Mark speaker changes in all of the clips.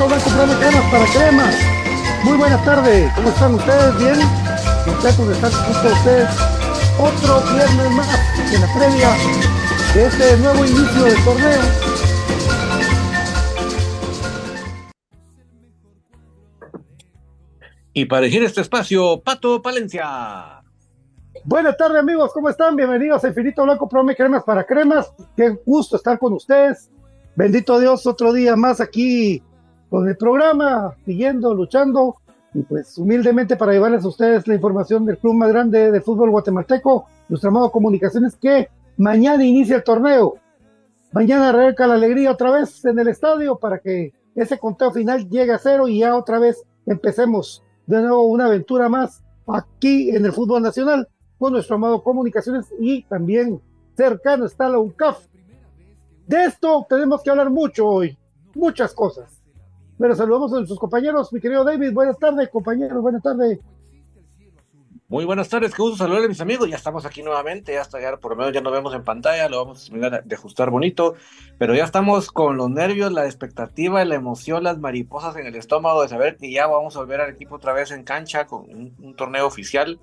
Speaker 1: A Blanco Programa Cremas para Cremas. Muy buenas tardes, ¿cómo están ustedes? ¿Bien? Contentos de estar con ustedes otro viernes más en la previa de este nuevo inicio del torneo.
Speaker 2: Y para elegir este espacio, Pato Palencia.
Speaker 1: Buenas tardes amigos, ¿cómo están? Bienvenidos a Infinito Blanco Prome Cremas para Cremas. Qué gusto estar con ustedes. Bendito Dios, otro día más aquí con el programa, siguiendo, luchando y pues humildemente para llevarles a ustedes la información del club más grande de fútbol guatemalteco, nuestro amado Comunicaciones, que mañana inicia el torneo. Mañana arranca la alegría otra vez en el estadio para que ese conteo final llegue a cero y ya otra vez empecemos de nuevo una aventura más aquí en el fútbol nacional con nuestro amado Comunicaciones y también cercano está la UNCAF. De esto tenemos que hablar mucho hoy, muchas cosas. Pero saludamos a nuestros compañeros, mi querido David. Buenas tardes, compañeros, buenas tardes.
Speaker 2: Muy buenas tardes, qué gusto saludarles mis amigos. Ya estamos aquí nuevamente, hasta ya por lo menos ya nos vemos en pantalla, lo vamos a terminar de ajustar bonito, pero ya estamos con los nervios, la expectativa, la emoción, las mariposas en el estómago de saber que ya vamos a volver al equipo otra vez en cancha con un torneo oficial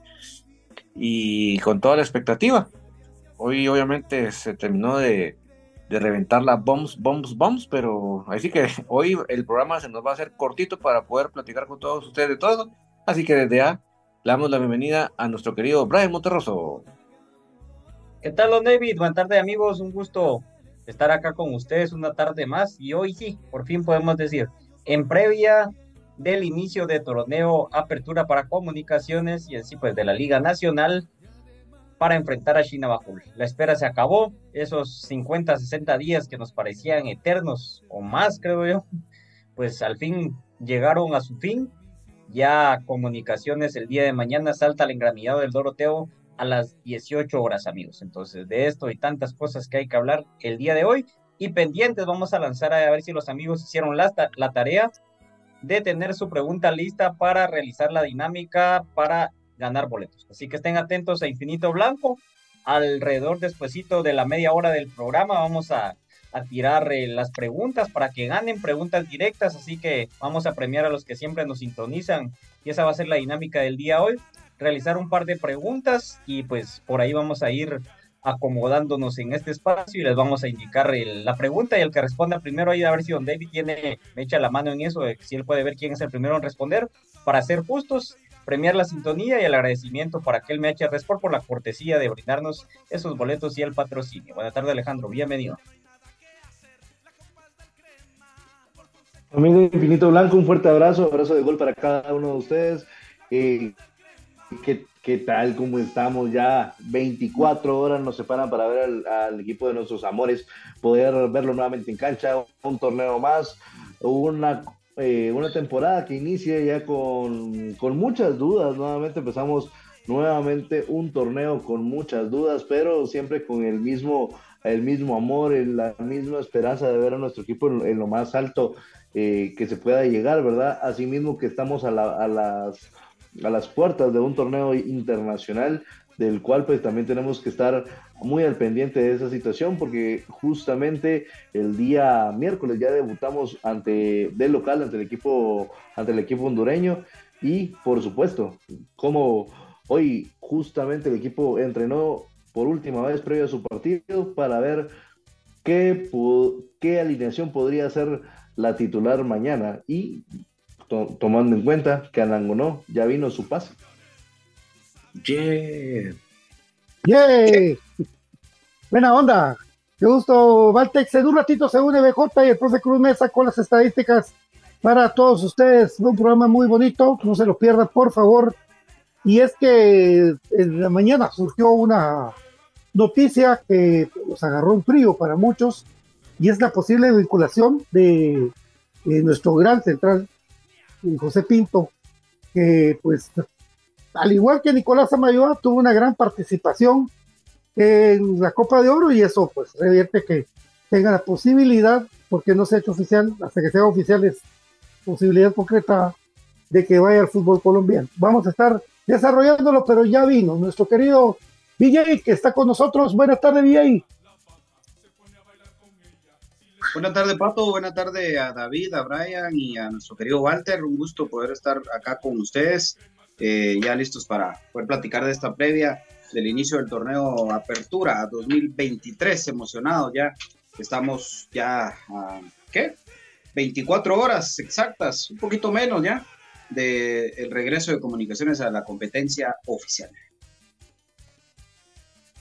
Speaker 2: y con toda la expectativa. Hoy obviamente se terminó de, de reventar la bombs, bombs, bombs, pero así que hoy el programa se nos va a hacer cortito para poder platicar con todos ustedes de todo. Así que desde ya le damos la bienvenida a nuestro querido Brian Monterroso.
Speaker 3: ¿Qué tal, don David? Buenas tardes, amigos. Un gusto estar acá con ustedes una tarde más. Y hoy sí, por fin podemos decir, en previa del inicio de torneo Apertura para Comunicaciones y así pues de la Liga Nacional para enfrentar a China Bajul. La espera se acabó, esos 50, 60 días que nos parecían eternos o más, creo yo, pues al fin llegaron a su fin. Ya Comunicaciones el día de mañana salta al engramillado del Doroteo a las 18 horas, amigos. Entonces, de esto y tantas cosas que hay que hablar el día de hoy. Y pendientes, vamos a lanzar a ver si los amigos hicieron la, la tarea de tener su pregunta lista para realizar la dinámica para ganar boletos. Así que estén atentos a Infinito Blanco. Alrededor despuesito de la media hora del programa vamos a, tirar eh, las preguntas para que ganen preguntas directas. Así que vamos a premiar a los que siempre nos sintonizan. Y esa va a ser la dinámica del día hoy. Realizar un par de preguntas y pues por ahí vamos a ir acomodándonos en este espacio y les vamos a indicar la pregunta y el que responda primero ahí a ver si don David tiene, me echa la mano en eso, si él puede ver quién es el primero en responder, para ser justos, premiar la sintonía y el agradecimiento para que él me eche Resport por la cortesía de brindarnos esos boletos y el patrocinio. Buenas tardes Alejandro, bienvenido.
Speaker 4: Amigo Infinito Blanco, un fuerte abrazo, abrazo de gol para cada uno de ustedes. Eh, que ¿Qué tal? ¿Cómo estamos? Ya 24 horas nos separan para ver al, equipo de nuestros amores, poder verlo nuevamente en cancha, un torneo más, una, eh, una temporada que inicia ya con, con muchas dudas. Nuevamente empezamos nuevamente un torneo con muchas dudas, pero siempre con el mismo, el mismo amor, la misma esperanza de ver a nuestro equipo en, lo más alto eh, que se pueda llegar, ¿verdad? Asimismo que estamos a, a las a las puertas de un torneo internacional del cual pues también tenemos que estar muy al pendiente de esa situación porque justamente el día miércoles ya debutamos ante del local ante el equipo ante el equipo hondureño y por supuesto como hoy justamente el equipo entrenó por última vez previo a su partido para ver qué, qué alineación podría ser la titular mañana y tomando en cuenta que no ya vino su pase.
Speaker 1: Yeah. Yeah. Buena onda. Qué gusto, Valtex. En un ratito se une BJ y el profe Cruz Mesa con las estadísticas para todos ustedes. Un programa muy bonito, no se lo pierdan, por favor. Y es que en la mañana surgió una noticia que nos agarró un frío para muchos, y es la posible vinculación de, de nuestro gran central José Pinto, que pues al igual que Nicolás Amayoa tuvo una gran participación en la Copa de Oro y eso pues revierte que tenga la posibilidad, porque no se ha hecho oficial, hasta que sea oficial es posibilidad concreta de que vaya al fútbol colombiano. Vamos a estar desarrollándolo, pero ya vino nuestro querido VJ que está con nosotros. Buenas tardes, VJ.
Speaker 5: Buenas tardes, Pato. Buenas tardes a David, a Brian y a nuestro querido Walter. Un gusto poder estar acá con ustedes, eh, ya listos para poder platicar de esta previa del inicio del torneo Apertura 2023. Emocionados ya. Estamos ya a, ¿qué? 24 horas exactas, un poquito menos ya, del el regreso de comunicaciones a la competencia oficial.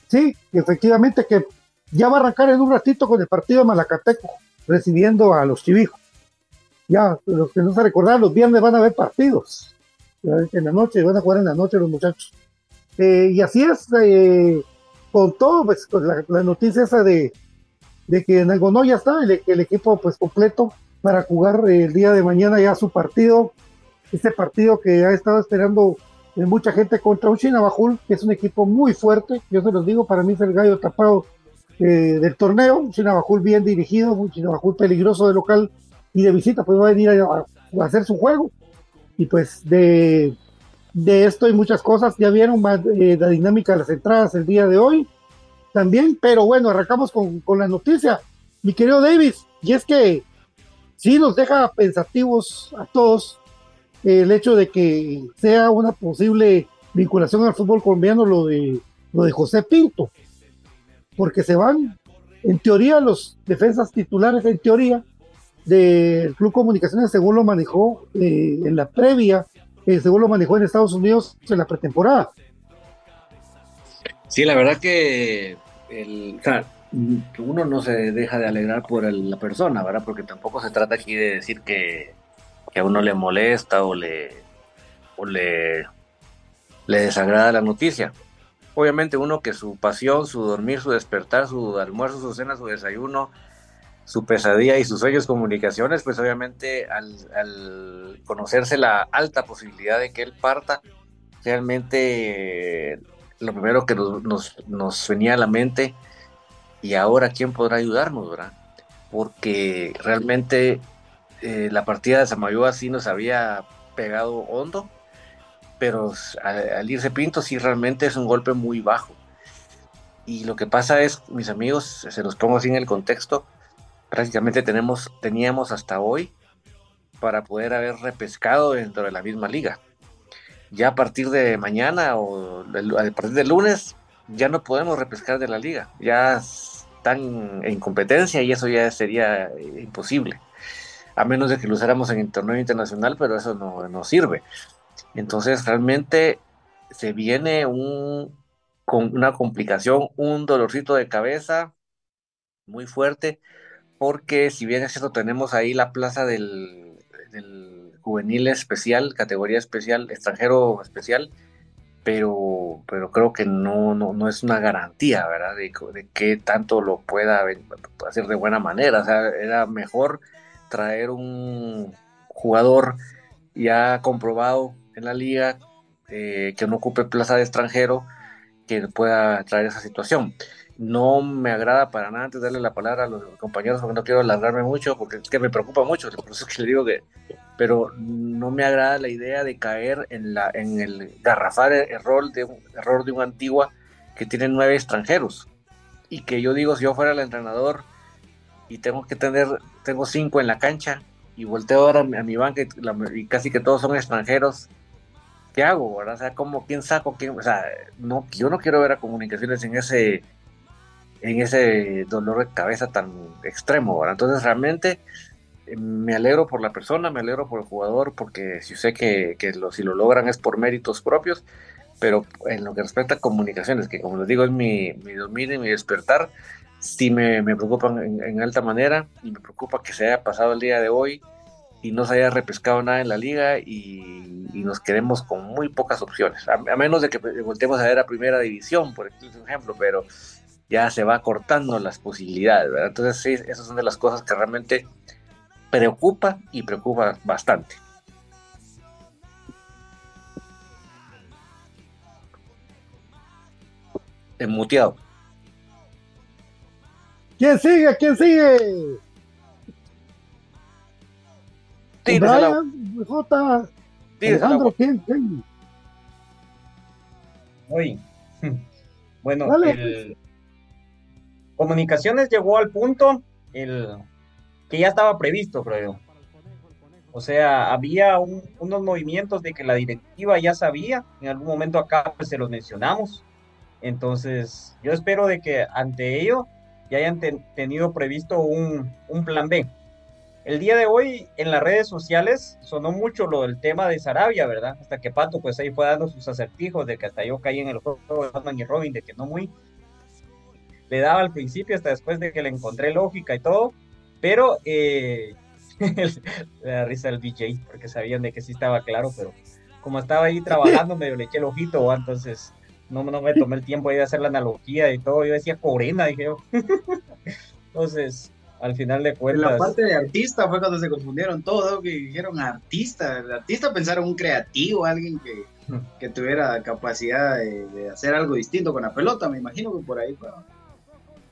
Speaker 1: Sí, efectivamente que ya va a arrancar en un ratito con el partido de Malacateco, recibiendo a los chivijos. Ya, los que no se recordaron, los viernes van a haber partidos. En la noche, van a jugar en la noche los muchachos. Eh, y así es, eh, con todo, pues con la, noticia esa de, de que en no ya está, el, equipo pues completo para jugar el día de mañana ya su partido. Este partido que ha estado esperando eh, mucha gente contra un Chinabajul, que es un equipo muy fuerte. Yo se los digo, para mí es el gallo tapado eh, del torneo, un Chinabajul bien dirigido, un Chinabajul peligroso de local y de visita, pues va a venir a, hacer su juego. Y pues de, de, esto hay muchas cosas, ya vieron eh, la dinámica de las entradas el día de hoy también, pero bueno, arrancamos con, con la noticia, mi querido Davis, y es que sí nos deja pensativos a todos el hecho de que sea una posible vinculación al fútbol colombiano lo de, lo de José Pinto porque se van en teoría los defensas titulares, en teoría, del Club Comunicaciones, según lo manejó eh, en la previa, eh, según lo manejó en Estados Unidos en la pretemporada.
Speaker 2: Sí, la verdad que el, o sea, uno no se deja de alegrar por la persona, ¿verdad? Porque tampoco se trata aquí de decir que, a uno le molesta o le, o le, le desagrada la noticia. Obviamente uno que su pasión, su dormir, su despertar, su almuerzo, su cena, su desayuno, su pesadilla y sus sueños comunicaciones, pues obviamente al, conocerse la alta posibilidad de que él parta, realmente lo primero que nos, venía a la mente, y ahora quién podrá ayudarnos, ¿verdad? Porque realmente eh, la partida de Samayoa sí nos había pegado hondo, pero al, irse Pinto sí realmente es un golpe muy bajo. Y lo que pasa es, mis amigos, se los pongo así en el contexto, prácticamente tenemos, teníamos hasta hoy para poder haber repescado dentro de la misma liga. Ya a partir de mañana o a partir de lunes ya no podemos repescar de la liga. Ya están en competencia y eso ya sería eh, imposible. A menos de que lo usáramos en el torneo internacional, pero eso no, no sirve. Entonces realmente se viene un, con una complicación, un dolorcito de cabeza muy fuerte porque si bien es cierto, tenemos ahí la plaza del, juvenil especial, categoría especial, extranjero especial, pero, pero creo que no, no, es una garantía, ¿verdad? De, de, que tanto lo pueda hacer de buena manera. O sea, era mejor traer un jugador ya comprobado en la liga, eh, que no ocupe plaza de extranjero, que pueda traer esa situación no me agrada para nada antes darle la palabra a los compañeros porque no quiero alargarme mucho porque es que me preocupa mucho, por eso es que le digo que, pero no me agrada la idea de caer en, la, en el garrafar error de, un, error de un antigua que tiene nueve extranjeros y que yo digo si yo fuera el entrenador y tengo que tener, tengo cinco en la cancha y volteo ahora a mi banca y, casi que todos son extranjeros, ¿qué hago? O sea, como quién saco, quién, o sea, no, yo no quiero ver a comunicaciones en ese en ese dolor de cabeza tan extremo. Entonces realmente eh, me alegro por la persona, me alegro por el jugador, porque si sé que, si lo logran es por méritos propios, pero en lo que respecta a comunicaciones, que como les digo es mi, mi dormir y mi despertar, sí me, me preocupan en, alta manera y me preocupa que se haya pasado el día de hoy y no se haya repescado nada en la liga y, nos quedemos con muy pocas opciones, a, menos de que volteemos a ver a primera división, por ejemplo, pero ya se va cortando las posibilidades, ¿verdad? Entonces, sí, esas son de las cosas que realmente preocupa y preocupa bastante. Enmuteado.
Speaker 1: ¿Quién sigue? ¿Quién sigue? Brian, J. Alejandro, ¿quién? quién?
Speaker 3: Bueno, el, Comunicaciones llegó al punto el, que ya estaba previsto, creo. O sea, había unos movimientos de que la directiva ya sabía, en algún momento acá pues, se los mencionamos. Entonces, yo espero de que ante ello ya hayan tenido previsto un, un, plan B. El día de hoy en las redes sociales sonó mucho lo del tema de Sarabia, ¿verdad? Hasta que Pato pues ahí fue dando sus acertijos de que hasta yo caí en el juego de Batman y Robin, de que no muy, le daba al principio hasta después de que le encontré lógica y todo, pero eh, le da risa el DJ porque sabían de que sí estaba claro, pero como estaba ahí trabajando medio le eché el ojito, entonces no, no me tomé el tiempo ahí de hacer la analogía y todo, yo decía Corena, dije yo. entonces, al final de cuentas.
Speaker 5: la parte de artista fue cuando se confundieron todo, que dijeron artista. El artista pensaron un creativo, alguien que, que tuviera capacidad de, hacer algo distinto con la pelota, me imagino que por ahí fue.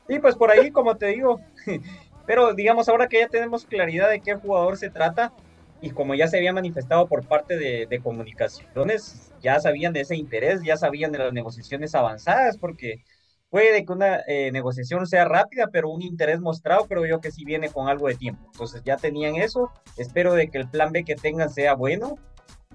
Speaker 3: Sí, pues por ahí, como te digo. Pero digamos, ahora que ya tenemos claridad de qué jugador se trata, y como ya se había manifestado por parte de, comunicaciones, ya sabían de ese interés, ya sabían de las negociaciones avanzadas, porque puede que una eh, negociación sea rápida, pero un interés mostrado creo yo que sí viene con algo de tiempo. Entonces ya tenían eso, espero de que el plan B que tengan sea bueno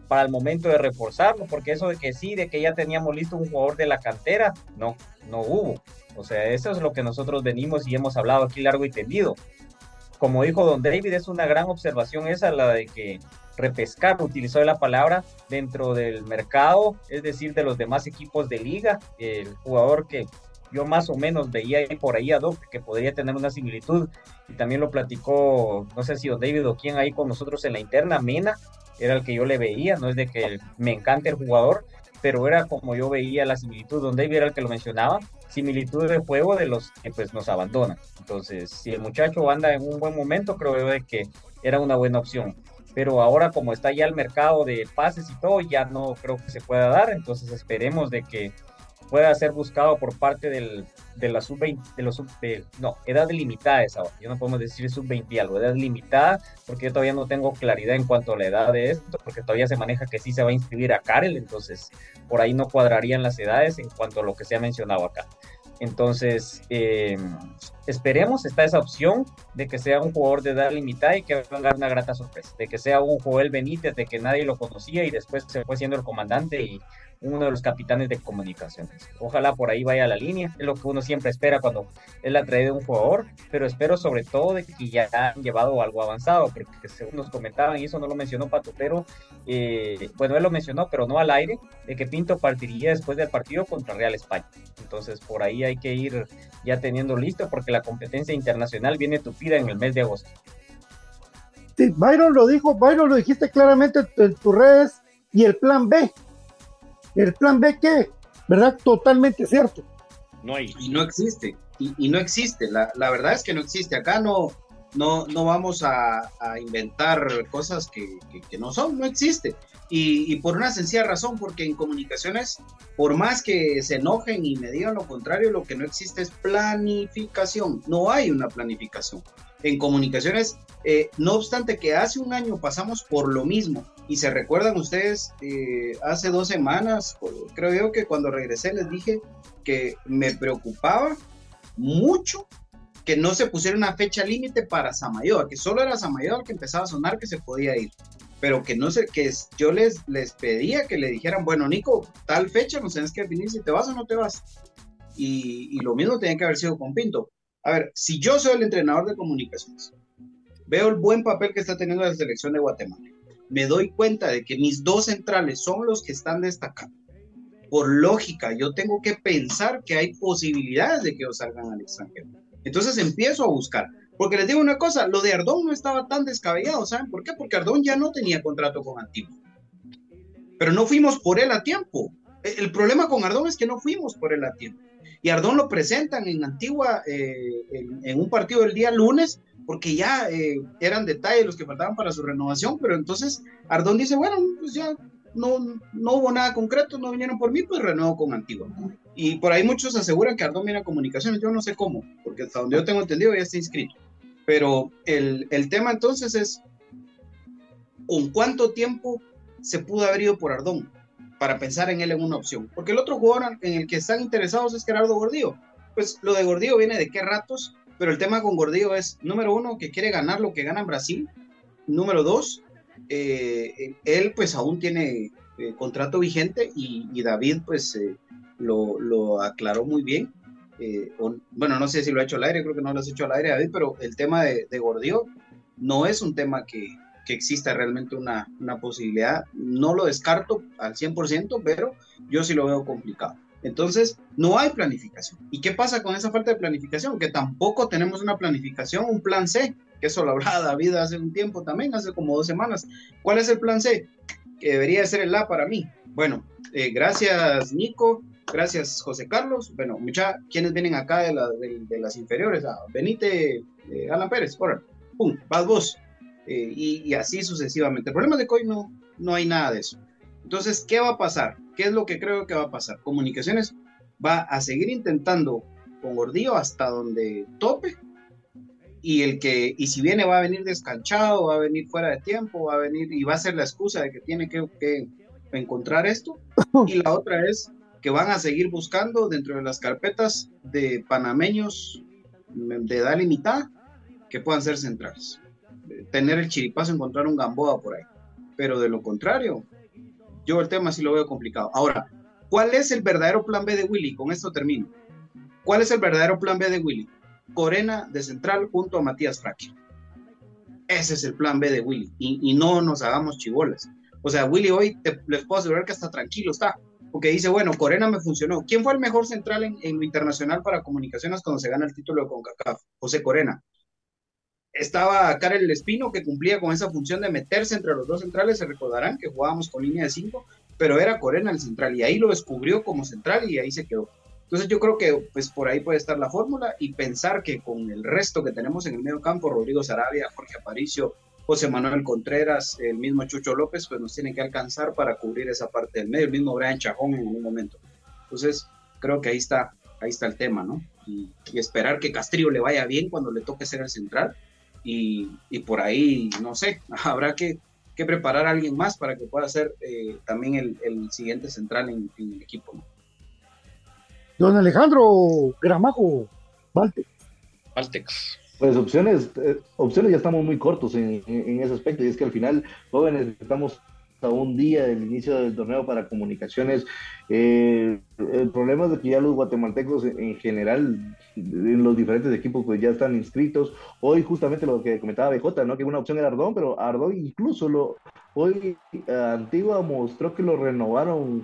Speaker 3: para el momento de reforzarlo, porque eso de que sí, de que ya teníamos listo un jugador de la cantera, no, no hubo. O sea, eso es lo que nosotros venimos y hemos hablado aquí largo y tendido. Como dijo don David, es una gran observación esa, la de que repescar, utilizó la palabra, dentro del mercado, es decir, de los demás equipos de liga, el jugador que yo más o menos veía ahí por ahí a Doc que podría tener una similitud y también lo platicó, no sé si don David o quién ahí con nosotros en la interna, Mena, era el que yo le veía, no es de que me encante el jugador, pero era como yo veía la similitud, don David era el que lo mencionaba, similitud de juego de los que pues nos abandonan. Entonces, si el muchacho anda en un buen momento, creo yo que era una buena opción. Pero ahora como está ya el mercado de pases y todo, ya no creo que se pueda dar. Entonces esperemos de que pueda ser buscado por parte del, de la sub-20, de los sub, no, edad limitada es yo no podemos decir sub-20 algo, edad limitada, porque yo todavía no tengo claridad en cuanto a la edad de esto, porque todavía se maneja que sí se va a inscribir a Karel, entonces por ahí no cuadrarían las edades en cuanto a lo que se ha mencionado acá. Entonces, eh, esperemos, está esa opción de que sea un jugador de edad limitada y que venga una grata sorpresa, de que sea un Joel Benítez, de que nadie lo conocía y después se fue siendo el comandante y uno de los capitanes de comunicaciones. Ojalá por ahí vaya la línea, es lo que uno siempre espera cuando es la trae de un jugador, pero espero sobre todo de que ya han llevado algo avanzado, porque según nos comentaban, y eso no lo mencionó Pato, pero eh, bueno, él lo mencionó, pero no al aire, de que Pinto partiría después del partido contra Real España. Entonces por ahí hay que ir ya teniendo listo, porque la competencia internacional viene tupida en el mes de agosto.
Speaker 1: Sí, Byron lo dijo, Byron lo dijiste claramente en tus redes, y el plan B, el plan B, ¿qué? ¿Verdad? Totalmente cierto.
Speaker 5: No hay. Y no existe. Y, no existe. La, verdad es que no existe. Acá no, no, no vamos a, inventar cosas que, no son. No existe. Y, por una sencilla razón, porque en comunicaciones, por más que se enojen y me digan lo contrario, lo que no existe es planificación. No hay una planificación. En comunicaciones, eh, no obstante que hace un año pasamos por lo mismo, y se recuerdan ustedes, eh, hace dos semanas, creo yo que cuando regresé les dije que me preocupaba mucho que no se pusiera una fecha límite para Samayoa, que solo era Samayoa que empezaba a sonar que se podía ir, pero que no sé, que yo les, les pedía que le dijeran, bueno, Nico, tal fecha nos tienes que definir si te vas o no te vas. Y, y lo mismo tenía que haber sido con Pinto. A ver, si yo soy el entrenador de comunicaciones, veo el buen papel que está teniendo la selección de Guatemala me doy cuenta de que mis dos centrales son los que están destacando. Por lógica, yo tengo que pensar que hay posibilidades de que ellos salgan al extranjero. Entonces empiezo a buscar. Porque les digo una cosa, lo de Ardón no estaba tan descabellado, ¿saben por qué? Porque Ardón ya no tenía contrato con Antigua. Pero no fuimos por él a tiempo. E, el problema con Ardón es que no fuimos por él a tiempo. Y Ardón lo presentan en Antigua eh, en, un partido del día lunes porque ya eh, eran detalles los que faltaban para su renovación, pero entonces Ardón dice, bueno, pues ya no, no hubo nada concreto, no vinieron por mí, pues renuevo con Antigua. Y por ahí muchos aseguran que Ardón viene comunicaciones, yo no sé cómo, porque hasta donde yo tengo entendido ya está inscrito. Pero el, el tema entonces es, ¿con cuánto tiempo se pudo haber ido por Ardón para pensar en él en una opción? Porque el otro jugador en el que están interesados es Gerardo Gordillo. Pues lo de Gordillo viene de qué ratos pero el tema con Gordillo es, número uno, que quiere ganar lo que gana en Brasil. Número dos, eh, él pues aún tiene eh, contrato vigente y, David pues eh, lo, aclaró muy bien. Bueno, no sé si lo ha hecho al aire, creo que no lo has hecho al aire, David, pero el tema de, de no es un tema que, que exista realmente una, una, posibilidad. No lo descarto al 100%, pero yo sí lo veo complicado. Entonces, no hay planificación. ¿Y qué pasa con esa falta de planificación? Que tampoco tenemos una planificación, un plan C, que eso lo hablaba David hace un tiempo también, hace como dos semanas. ¿Cuál es el plan C? Que debería ser el A para mí. Bueno, eh, gracias Nico, gracias José Carlos. Bueno, mucha, quienes vienen acá de, las inferiores? Ah, Benite, eh, Alan Pérez, ahora, pum, vas vos. Eh, y, así sucesivamente. El problema de que hoy no, no hay nada de eso. Entonces, ¿qué va a pasar? ¿Qué es lo que creo que va a pasar? Comunicaciones va a seguir intentando con Gordillo hasta donde tope. Y el que, y si viene va a venir descanchado, va a venir fuera de tiempo, va a venir y va a ser la excusa de que tiene que, que encontrar esto. Y la otra es que van a seguir buscando dentro de las carpetas de panameños de edad limitada que puedan ser centrales. Tener el chiripazo, encontrar un Gamboa por ahí. Pero de lo contrario, Yo el tema sí lo veo complicado. Ahora, ¿cuál es el verdadero plan B de Willy? Con esto termino. ¿Cuál es el verdadero plan B de Willy? Corena de central junto a Matías Fraque. Ese es el plan B de Willy. Y, no nos hagamos chivolas. O sea, Willy hoy les puedo asegurar que hasta tranquilo está. Porque dice, bueno, Corena me funcionó. ¿Quién fue el mejor central en, lo internacional para comunicaciones cuando se gana el título de CONCACAF? José Corena. Estaba Karel Espino, que cumplía con esa función de meterse entre los dos centrales. Se recordarán que jugábamos con línea de cinco, pero era Corena el central. Y ahí lo descubrió como central y ahí se quedó. Entonces yo creo que pues por ahí puede estar la fórmula y pensar que con el resto que tenemos en el medio campo, Rodrigo Sarabia, Jorge Aparicio, José Manuel Contreras, el mismo Chucho López, pues nos tienen que alcanzar para cubrir esa parte del medio, el mismo Brian Chajón en algún momento. Entonces creo que ahí está, ahí está el tema, ¿no? Y, esperar que Castrillo le vaya bien cuando le toque ser el central y, por ahí, no sé, habrá que, preparar a alguien más para que pueda ser eh, también el, siguiente central en, en el equipo, ¿no?
Speaker 1: Don Alejandro Gramajo, Valtex.
Speaker 4: Valtex. Pues opciones, eh, opciones ya estamos muy cortos en, ese aspecto, y es que al final, jóvenes, estamos a un día del inicio del torneo para comunicaciones. Eh, el problema es de que ya los guatemaltecos en general, en los diferentes equipos, pues ya están inscritos. Hoy justamente lo que comentaba BJ, ¿no? Que una opción era Ardón, pero Ardón incluso lo, hoy Antigua mostró que lo renovaron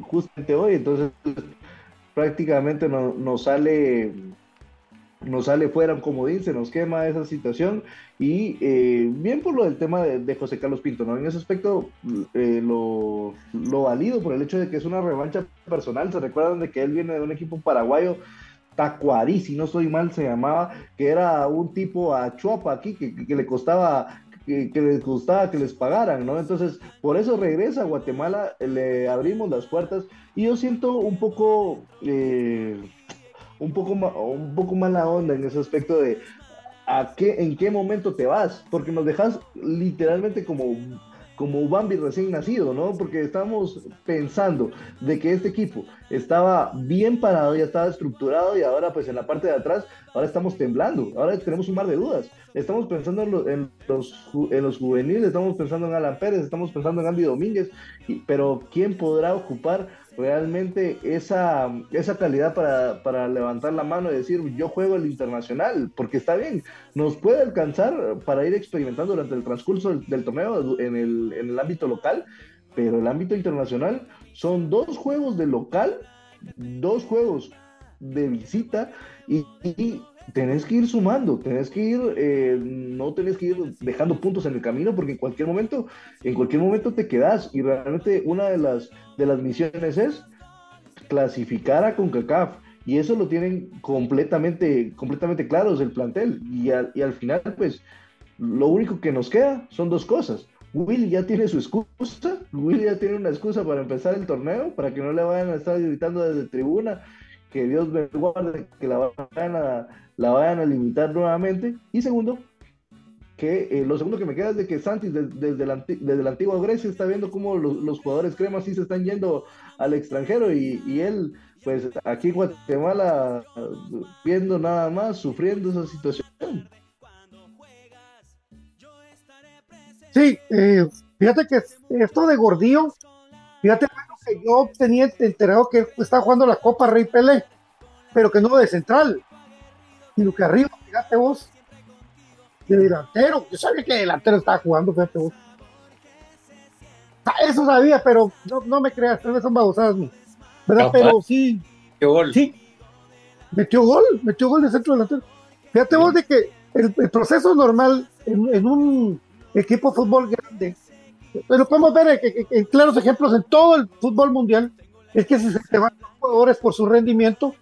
Speaker 4: justamente hoy, entonces prácticamente no, nos sale nos sale fuera como dice nos quema esa situación y eh, bien por lo del tema de, José Carlos Pinto, ¿no? En ese aspecto eh, lo, lo valido por el hecho de que es una revancha personal, se recuerdan de que él viene de un equipo paraguayo Tacuarí, si no estoy mal se llamaba, que era un tipo a Chuapa aquí, que, que le costaba que, les gustaba que les pagaran, ¿no? Entonces, por eso regresa a Guatemala, le abrimos las puertas y yo siento un poco, eh, un poco, un poco mala onda en ese aspecto de a qué, en qué momento te vas, porque nos dejas literalmente como como Bambi recién nacido, ¿no? Porque estamos pensando de que este equipo estaba bien parado, ya estaba estructurado y ahora pues en la parte de atrás, ahora estamos temblando, ahora tenemos un mar de dudas. Estamos pensando en, los, en los juveniles, estamos pensando en Alan Pérez, estamos pensando en Andy Domínguez, pero ¿quién podrá ocupar realmente esa, esa calidad para, levantar la mano y decir yo juego el internacional, porque está bien, nos puede alcanzar para ir experimentando durante el transcurso del, torneo en el, en el ámbito local, pero el ámbito internacional son dos juegos de local, dos juegos de visita y, tenés que ir sumando, tenés que ir, eh, no tenés que ir dejando puntos en el camino porque en cualquier momento, en cualquier momento te quedas y realmente una de las, de las misiones es clasificar a CONCACAF. Y eso lo tienen completamente, completamente claros el plantel. Y al, y al final pues lo único que nos queda son dos cosas. Will ya tiene su excusa, Will ya tiene una excusa para empezar el torneo, para que no le vayan a estar gritando desde tribuna, que Dios me guarde, que la vayan a, la vayan a limitar nuevamente. Y segundo, que eh, lo segundo que me queda es de que Santis desde, la, desde la antigua Grecia está viendo cómo los, jugadores cremas sí se están yendo al extranjero y, él, pues aquí en Guatemala, viendo nada más, sufriendo esa situación.
Speaker 1: Sí, eh, fíjate que esto de Gordillo, fíjate que yo tenía enterado que estaba jugando la Copa Rey Pelé, pero que no de central sino que arriba, fíjate vos, de delantero. Yo sabía que delantero estaba jugando, fíjate vos. Eso sabía, pero no, no me creas, tal vez son babosadas, ¿verdad? pero sí.
Speaker 2: Metió gol.
Speaker 1: Sí. Metió gol, metió gol de centro delantero. Fíjate vos de que el, proceso normal en, un equipo de fútbol grande, pero podemos ver en, claros ejemplos en todo el fútbol mundial, es que si se van los jugadores por su rendimiento,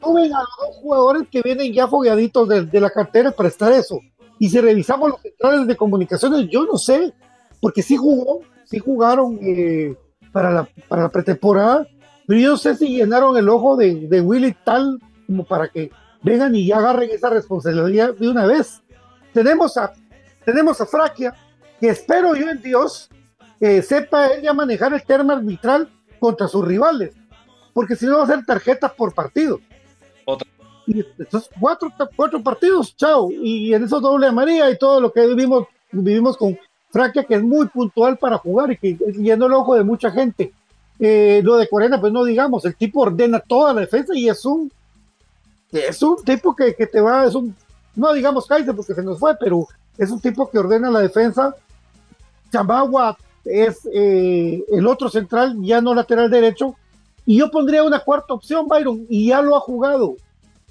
Speaker 1: suben a dos jugadores que vienen ya fogueaditos de, la cartera para estar eso. Y si revisamos los centrales de comunicaciones, yo no sé, porque sí jugó, sí jugaron eh, para, la, para la pretemporada, pero yo no sé si llenaron el ojo de, de Willy tal como para que vengan y ya agarren esa responsabilidad de una vez. Tenemos a, tenemos a Fraquia, que espero yo en Dios que sepa él ya manejar el tema arbitral contra sus rivales, porque si no va a ser tarjetas por partido. Y cuatro, cuatro partidos, chao. Y en esos doble amarilla y todo lo que vivimos, vivimos con, Francia que es muy puntual para jugar y que es yendo el ojo de mucha gente. Eh, lo de Corena, pues no digamos, el tipo ordena toda la defensa y es un es un tipo que, que te va, es un, no digamos Kaiser porque se nos fue, pero es un tipo que ordena la defensa. Chambagua es eh, el otro central, ya no lateral derecho. Y yo pondría una cuarta opción, Byron, y ya lo ha jugado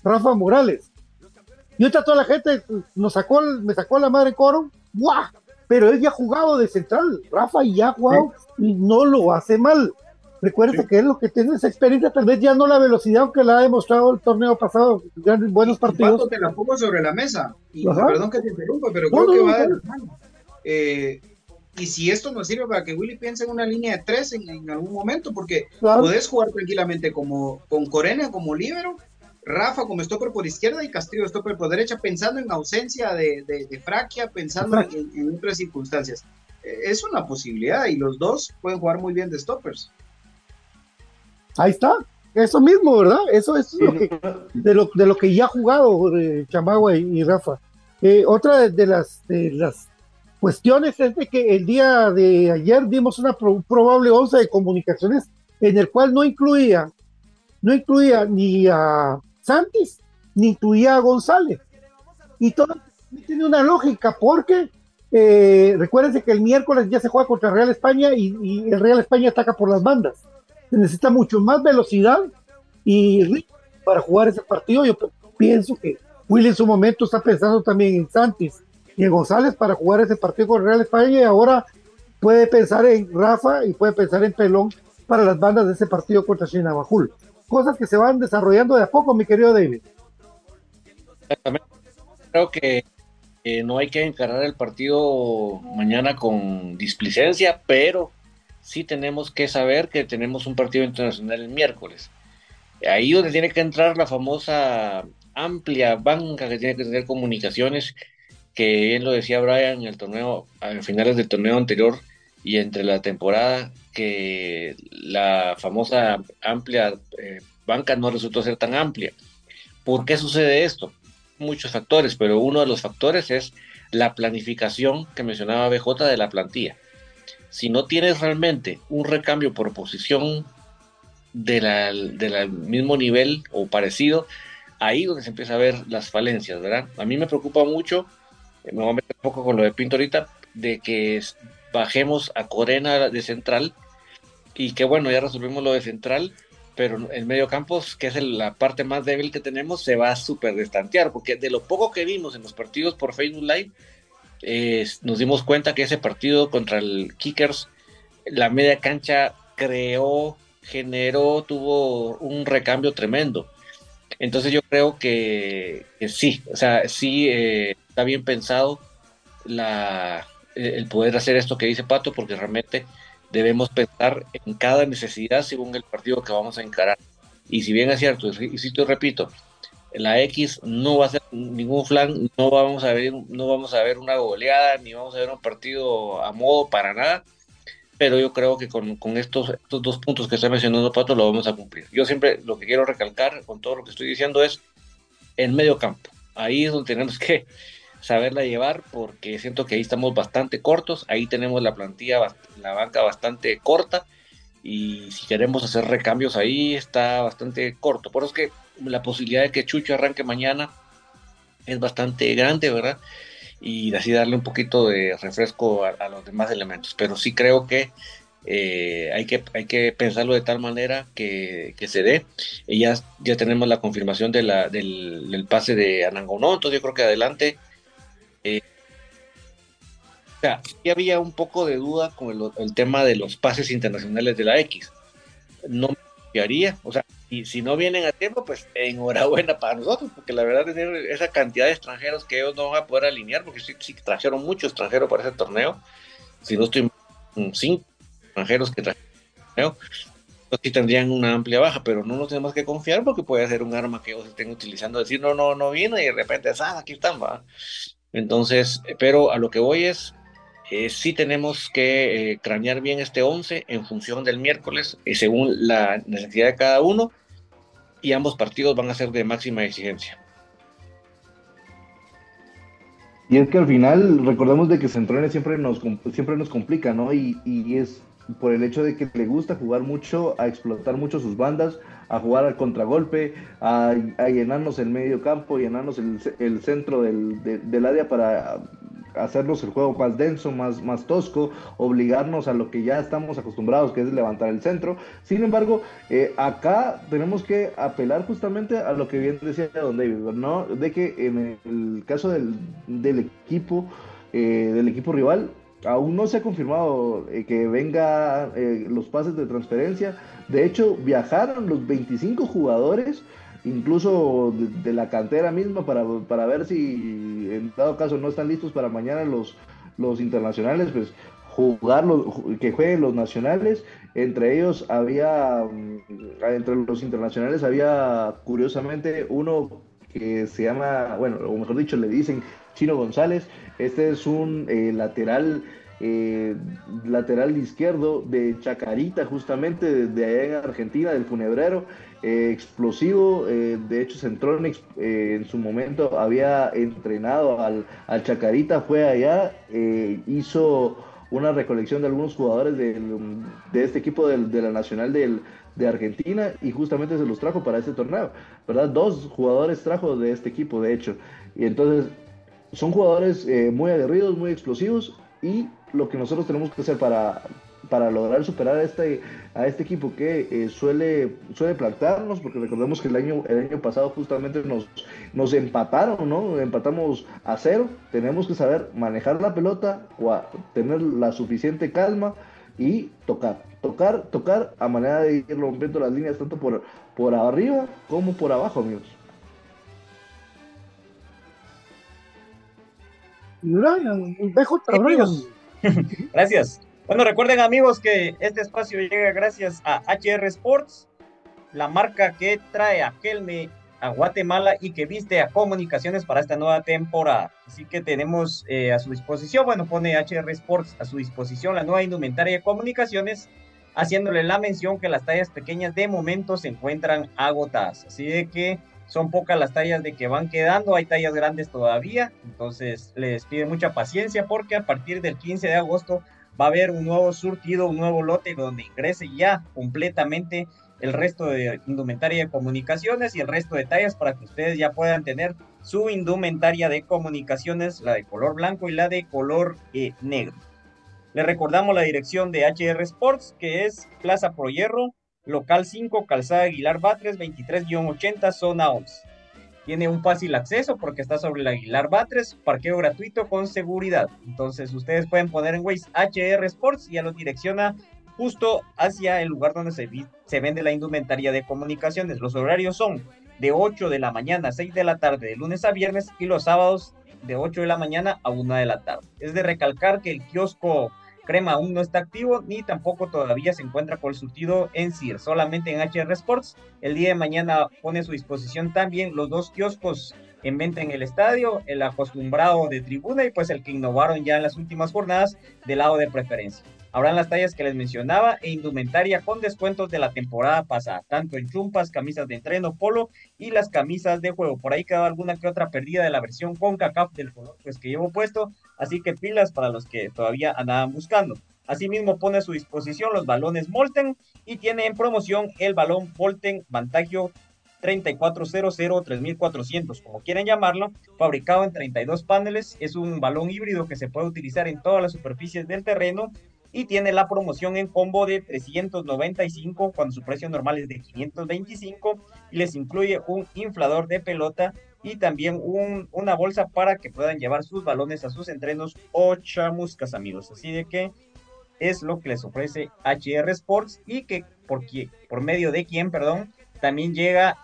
Speaker 1: Rafa Morales. Y ahorita toda la gente nos sacó, me sacó la madre coro, ¡guau! Pero él ya ha jugado de central, Rafa ya ha jugado y no lo hace mal. Recuerda que es lo que tiene esa experiencia, tal vez ya no la velocidad, aunque la ha demostrado el torneo pasado, buenos partidos.
Speaker 5: te la pongo sobre la mesa, y perdón que te interrumpa, pero creo que va de eh, y si esto nos sirve para que Willy piense en una línea de tres en, algún momento, porque puedes jugar tranquilamente como con Corena como líbero, Rafa como stopper por izquierda y Castillo stopper por derecha, pensando en ausencia de, de, Fraquia, pensando en, en, otras circunstancias. Eh, es una posibilidad y los dos pueden jugar muy bien de stoppers.
Speaker 1: Ahí está, eso mismo, ¿verdad? Eso, es lo que, de, lo, de lo que ya ha jugado de Chamagua y, Rafa. Eh, otra de, las, de las cuestiones es de que el día de ayer dimos una probable once de comunicaciones en el cual no incluía, no incluía ni a Santis, ni incluía a González. Y todo tiene una lógica, porque eh, recuérdense que el miércoles ya se juega contra Real España y, el Real España ataca por las bandas se necesita mucho más velocidad y para jugar ese partido. Yo pienso que Willy en su momento está pensando también en Santis y en González para jugar ese partido con Real España y ahora puede pensar en Rafa y puede pensar en Pelón para las bandas de ese partido contra Chinabajul. Cosas que se van desarrollando de a poco, mi querido David.
Speaker 2: Creo que no hay que encarar el partido mañana con displicencia, pero sí tenemos que saber que tenemos un partido internacional el miércoles. Ahí donde tiene que entrar la famosa amplia banca que tiene que tener comunicaciones, que él lo decía Brian en el torneo, a finales del torneo anterior y entre la temporada, que la famosa amplia eh, banca no resultó ser tan amplia. ¿Por qué sucede esto? Muchos factores, pero uno de los factores es la planificación que mencionaba BJ de la plantilla si no tienes realmente un recambio por posición del mismo nivel o parecido, ahí donde se empieza a ver las falencias, ¿verdad? A mí me preocupa mucho, eh, me voy a meter un poco con lo de Pinto ahorita, de que bajemos a Corena de central y que bueno, ya resolvimos lo de central, pero el medio campo, que es la parte más débil que tenemos, se va a súper destantear, porque de lo poco que vimos en los partidos por Facebook Live, nos dimos cuenta que ese partido contra el Kickers, la media cancha creó, generó, tuvo un recambio tremendo. Entonces yo creo que, sí, o sea, sí eh, está bien pensado la, el poder hacer esto que dice Pato, porque realmente debemos pensar en cada necesidad según el partido que vamos a encarar. Y si bien es cierto, y si te repito, la X no va a ser ningún flan, no vamos a ver, no vamos a ver una goleada, ni vamos a ver un partido a modo para nada, pero yo creo que con, estos, estos dos puntos que está mencionando Pato lo vamos a cumplir. Yo siempre lo que quiero recalcar con todo lo que estoy diciendo es en medio campo. Ahí es donde tenemos que saberla llevar porque siento que ahí estamos bastante cortos, ahí tenemos la plantilla, la banca bastante corta y si queremos hacer recambios ahí está bastante corto. Por eso es que la posibilidad de que Chucho arranque mañana es bastante grande, ¿verdad? Y así darle un poquito de refresco a, los demás elementos. Pero sí creo que, eh, hay, que hay que pensarlo de tal manera que, se dé. Y ya, ya tenemos la confirmación de la, del, pase de Anangonó, entonces yo creo que adelante. Eh, o sea, sí había un poco de duda con el, el tema de los pases internacionales de la X. No me haría, o sea, y si no vienen a tiempo, pues enhorabuena para nosotros, porque la verdad es esa cantidad de extranjeros que ellos no van a poder alinear, porque sí, sí trajeron mucho extranjero para ese torneo. Si no estoy cinco extranjeros que trajeron torneo, pues sí tendrían una amplia baja, pero no nos tenemos que confiar porque puede ser un arma que ellos estén utilizando, decir no, no, no vino y de repente, ah, aquí están, va. Entonces, pero a lo que voy es, eh, sí tenemos que eh, cranear bien este 11 en función del miércoles y según la necesidad de cada uno y ambos partidos van a ser de máxima exigencia.
Speaker 4: Y es que al final, recordemos de que Centrones siempre nos, siempre nos complica, ¿no? Y, y, es por el hecho de que le gusta jugar mucho, a explotar mucho sus bandas, a jugar al contragolpe, a, llenarnos el medio campo, llenarnos el, el centro del, del área para hacernos el juego más denso, más, más tosco, obligarnos a lo que ya estamos acostumbrados, que es levantar el centro. Sin embargo, eh, acá tenemos que apelar justamente a lo que bien decía Don David, ¿no? De que en el caso del, del equipo, eh, del equipo rival, aún no se ha confirmado eh, que venga los pases de transferencia. De hecho, viajaron los 25 jugadores incluso de, la cantera misma para, para, ver si en dado caso no están listos para mañana los, los internacionales, pues jugar que jueguen los nacionales. Entre ellos había, mm, entre los internacionales había curiosamente uno que se llama, bueno, o mejor dicho, le dicen Chino González. Este es un eh, lateral eh, izquierdo de Chacarita, justamente de, allá en Argentina, del Funebrero, eh, explosivo, eh, de hecho Centrón en su momento había entrenado al, Chacarita, fue allá, hizo una recolección de algunos jugadores de este equipo de la Nacional de Argentina y justamente se los trajo para este torneo, ¿verdad? Dos jugadores trajo de este equipo, de hecho, y entonces son jugadores muy aguerridos, muy explosivos y lo que nosotros tenemos que hacer para, para lograr superar a este, a este equipo que eh, suele, suele plantarnos, porque recordemos que el año, el año pasado justamente nos, nos empataron, ¿no? Empatamos a cero. Tenemos que saber manejar la pelota, tener la suficiente calma y tocar, tocar, tocar a manera de ir rompiendo las líneas tanto por, por arriba como por abajo, amigos.
Speaker 3: gracias. Bueno, recuerden amigos que este espacio llega gracias a HR Sports, la marca que trae a Kelme a Guatemala y que viste a comunicaciones para esta nueva temporada. Así que tenemos eh, a su disposición, bueno, pone HR Sports a su disposición la nueva indumentaria de comunicaciones, haciéndole la mención que las tallas pequeñas de momento se encuentran agotadas. Así de que son pocas las tallas de que van quedando, hay tallas grandes todavía, entonces les pide mucha paciencia porque a partir del 15 de agosto va a haber un nuevo surtido, un nuevo lote donde ingrese ya completamente el resto de indumentaria de comunicaciones y el resto de tallas para que ustedes ya puedan tener su indumentaria de comunicaciones, la de color blanco y la de color eh, negro. Les recordamos la dirección de HR Sports, que es Plaza Pro Hierro, local 5, Calzada Aguilar Batres, 23-80, zona 11. Tiene un fácil acceso porque está sobre el Aguilar Batres, parqueo gratuito con seguridad. Entonces ustedes pueden poner en Waze HR Sports y ya los direcciona justo hacia el lugar donde se, se vende la indumentaria de comunicaciones. Los horarios son de 8 de la mañana a 6 de la tarde, de lunes a viernes, y los sábados de 8 de la mañana a 1 de la tarde. Es de recalcar que el kiosco Crema aún no está activo ni tampoco todavía se encuentra con el surtido en CIR, solamente en HR Sports. El día de mañana pone a su disposición también los dos kioscos en venta en el estadio, el acostumbrado de tribuna y pues el que innovaron ya en las últimas jornadas del lado de preferencia. Habrán las tallas que les mencionaba e indumentaria con descuentos de la temporada pasada, tanto en chumpas, camisas de entreno, polo y las camisas de juego. Por ahí quedó alguna que otra perdida de la versión con CACAF del color pues, que llevo puesto, así que pilas para los que todavía andaban buscando. Asimismo pone a su disposición los balones Molten y tiene en promoción el balón Volten Vantagio 3400-3400, como quieren llamarlo, fabricado en 32 paneles. Es un balón híbrido que se puede utilizar en todas las superficies del terreno y tiene la promoción en combo de 395 cuando su precio normal es de 525 y les incluye un inflador de pelota y también una bolsa para que puedan llevar sus balones a sus entrenos o chamuscas amigos. Así de que es lo que les ofrece HR Sports y que por, medio de quien, perdón, también llega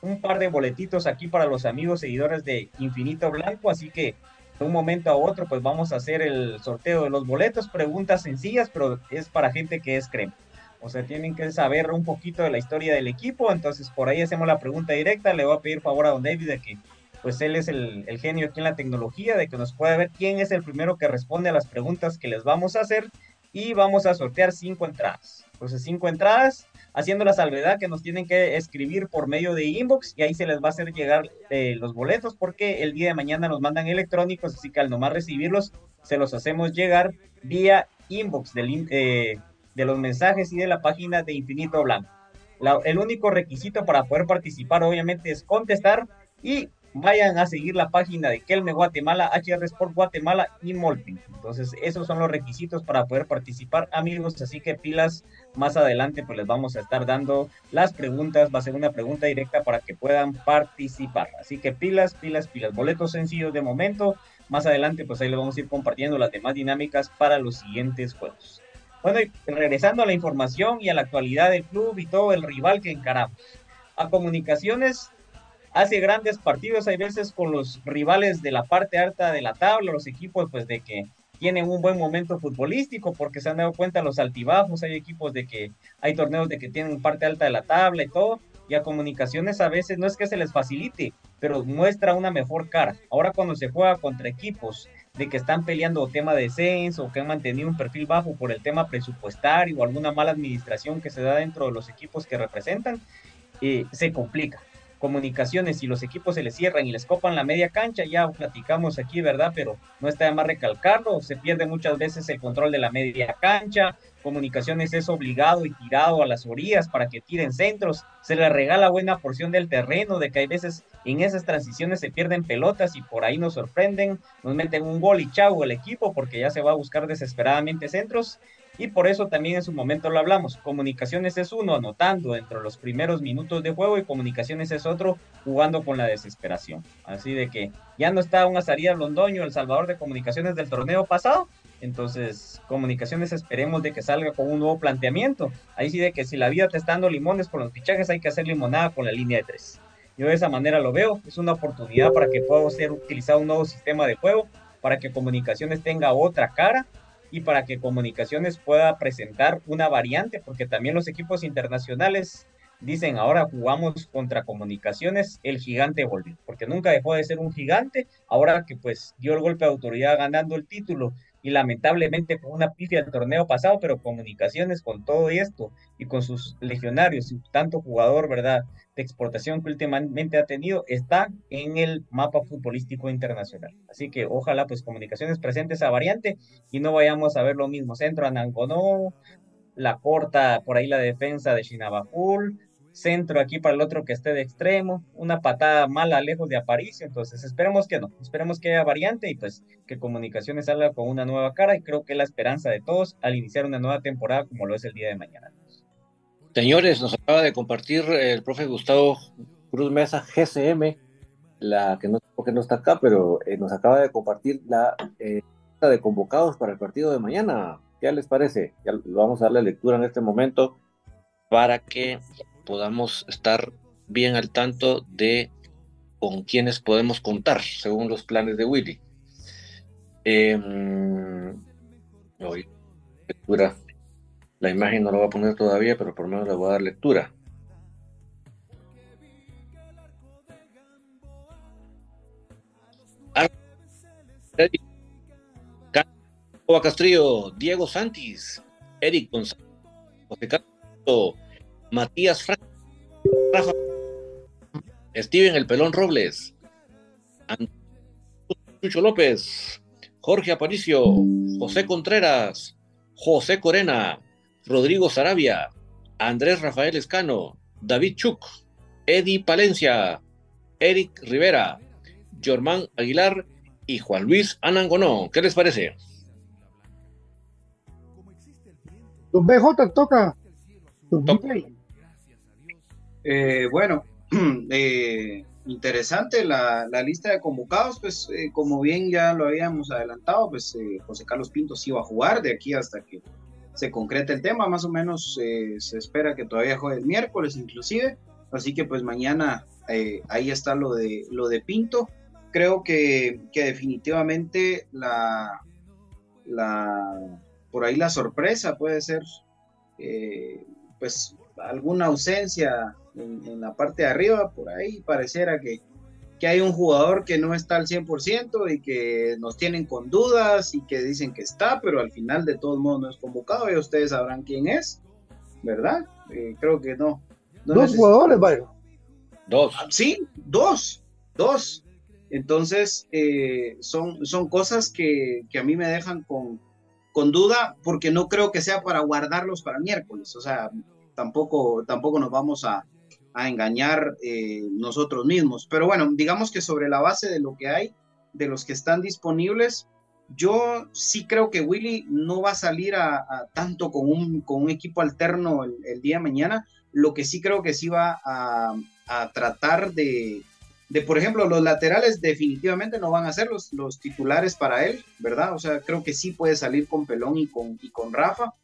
Speaker 3: un par de boletitos aquí para los amigos seguidores de Infinito Blanco, así que de un momento a otro, pues vamos a hacer el sorteo de los boletos, preguntas sencillas, pero es para gente que es crema. O sea, tienen que saber un poquito de la historia del equipo, entonces por ahí hacemos la pregunta directa, le voy a pedir favor a Don David de que pues él es el, el genio aquí en la tecnología, de que nos pueda ver quién es el primero que responde a las preguntas que les vamos a hacer y vamos a sortear cinco entradas. Entonces, cinco entradas haciendo la salvedad que nos tienen que escribir por medio de inbox y ahí se les va a hacer llegar eh, los boletos porque el día de mañana nos mandan electrónicos, así que al nomás recibirlos, se los hacemos llegar vía inbox eh, de los mensajes y de la página de Infinito Blanco. el único requisito para poder participar obviamente es contestar y vayan a seguir la página de Kelme Guatemala, HR Sport Guatemala y Molten. Entonces, esos son los requisitos para poder participar, amigos. Así que pilas, más adelante pues les vamos a estar dando las preguntas. Va a ser una pregunta directa para que puedan participar. Así que pilas, pilas, pilas. Boletos sencillos de momento. Más adelante pues ahí les vamos a ir compartiendo las demás dinámicas para los siguientes juegos. Bueno, regresando a la información y a la actualidad del club y todo el rival que encaramos. A comunicaciones hace grandes partidos, hay veces con los rivales de la parte alta de la tabla, los equipos pues de que tienen un buen momento futbolístico porque se han dado cuenta los altibajos, hay equipos de que hay torneos de que tienen parte alta de la tabla y todo, y a comunicaciones a veces no es que se les facilite, pero muestra una mejor cara. Ahora cuando se juega contra equipos de que están peleando tema de descenso o que han mantenido un perfil bajo por el tema presupuestario o alguna mala administración que se da dentro de los equipos que representan, eh, se complica comunicaciones y los equipos se les cierran y les copan la media cancha, ya platicamos aquí, ¿verdad? Pero no está de más recalcarlo, se pierde muchas veces el control de la media cancha, comunicaciones es obligado y tirado a las orillas para que tiren centros, se le regala buena porción del terreno, de que hay veces en esas transiciones se pierden pelotas y por ahí nos sorprenden, nos meten un gol y chau el equipo porque ya se va a buscar desesperadamente centros y por eso también en su momento lo hablamos. Comunicaciones es uno anotando entre los primeros minutos de juego y comunicaciones es otro jugando con la desesperación. Así de que ya no está un Azarías Londoño, el salvador de comunicaciones del torneo pasado. Entonces, comunicaciones esperemos de que salga con un nuevo planteamiento. Ahí sí de que si la vida te está dando limones con los fichajes, hay que hacer limonada con la línea de tres. Yo de esa manera lo veo. Es una oportunidad para que pueda ser utilizado un nuevo sistema de juego, para que comunicaciones tenga otra cara y para que Comunicaciones pueda presentar una variante, porque también los equipos internacionales dicen ahora jugamos contra Comunicaciones, el gigante volvió, porque nunca dejó de ser un gigante, ahora que pues dio el golpe de autoridad ganando el título y lamentablemente con una pifia del torneo pasado, pero Comunicaciones con todo esto y con sus legionarios y tanto jugador, ¿verdad? de exportación que últimamente ha tenido está en el mapa futbolístico internacional. Así que ojalá pues comunicaciones presentes esa variante y no vayamos a ver lo mismo. Centro Anangonó, la corta por ahí la defensa de Shinabajul, centro aquí para el otro que esté de extremo, una patada mala lejos de Aparicio, entonces esperemos que no, esperemos que haya variante y pues que Comunicaciones salga con una nueva cara y creo que es la esperanza de todos al iniciar una nueva temporada como lo es el día de mañana.
Speaker 2: Señores, nos acaba de compartir el profe Gustavo Cruz Mesa, GCM, la que no sé no está acá, pero eh, nos acaba de compartir la eh, lista de convocados para el partido de mañana. ¿Qué les parece? Ya lo vamos a darle lectura en este momento para que podamos estar bien al tanto de con quienes podemos contar según los planes de Willy. Eh, lectura la imagen no la voy a poner todavía, pero por lo menos le voy a dar lectura. Castrillo, Diego Santis, Eric González, José Carlos, Matías Franco, Steven El Pelón Robles, Chucho López, Jorge Aparicio, José Contreras, José Corena, Rodrigo Sarabia, Andrés Rafael Escano, David Chuk, Eddie Palencia, Eric Rivera, Germán Aguilar y Juan Luis Anangonó. ¿Qué les parece?
Speaker 1: Don BJ toca.
Speaker 5: Eh, bueno, eh, interesante la, lista de convocados, pues eh, como bien ya lo habíamos adelantado, pues José Carlos Pinto sí iba a jugar de aquí hasta que se concreta el tema, más o menos se espera que todavía juegue el miércoles inclusive, así que pues mañana ahí está lo de, lo de Pinto. Creo que, definitivamente la, la, por ahí la sorpresa puede ser pues alguna ausencia en, en, la parte de arriba, por ahí pareciera que, que hay un jugador que no está al 100% y que nos tienen con dudas y que dicen que está, pero al final de todos modos no es convocado, y ustedes sabrán quién es, ¿verdad? eh, creo que no.
Speaker 1: dos jugadores, vaya.
Speaker 2: Dos.
Speaker 5: Ah, sí, dos, dos. Entonces, eh, son, son cosas que, que, a mí me dejan con, con duda, porque no creo que sea para guardarlos para miércoles. O sea, tampoco, tampoco nos vamos a, a engañar eh, nosotros mismos. Pero bueno, digamos que sobre la base de lo que hay, de los que están disponibles, yo sí creo que Willy no va a salir a, tanto con un, con un, equipo alterno el, el, día de mañana. Lo que sí creo que sí va a, a tratar de, de, por ejemplo, los laterales definitivamente no van a ser los, los, titulares para él, ¿verdad? O sea, creo que sí puede salir con Pelón y con, y con Rafa,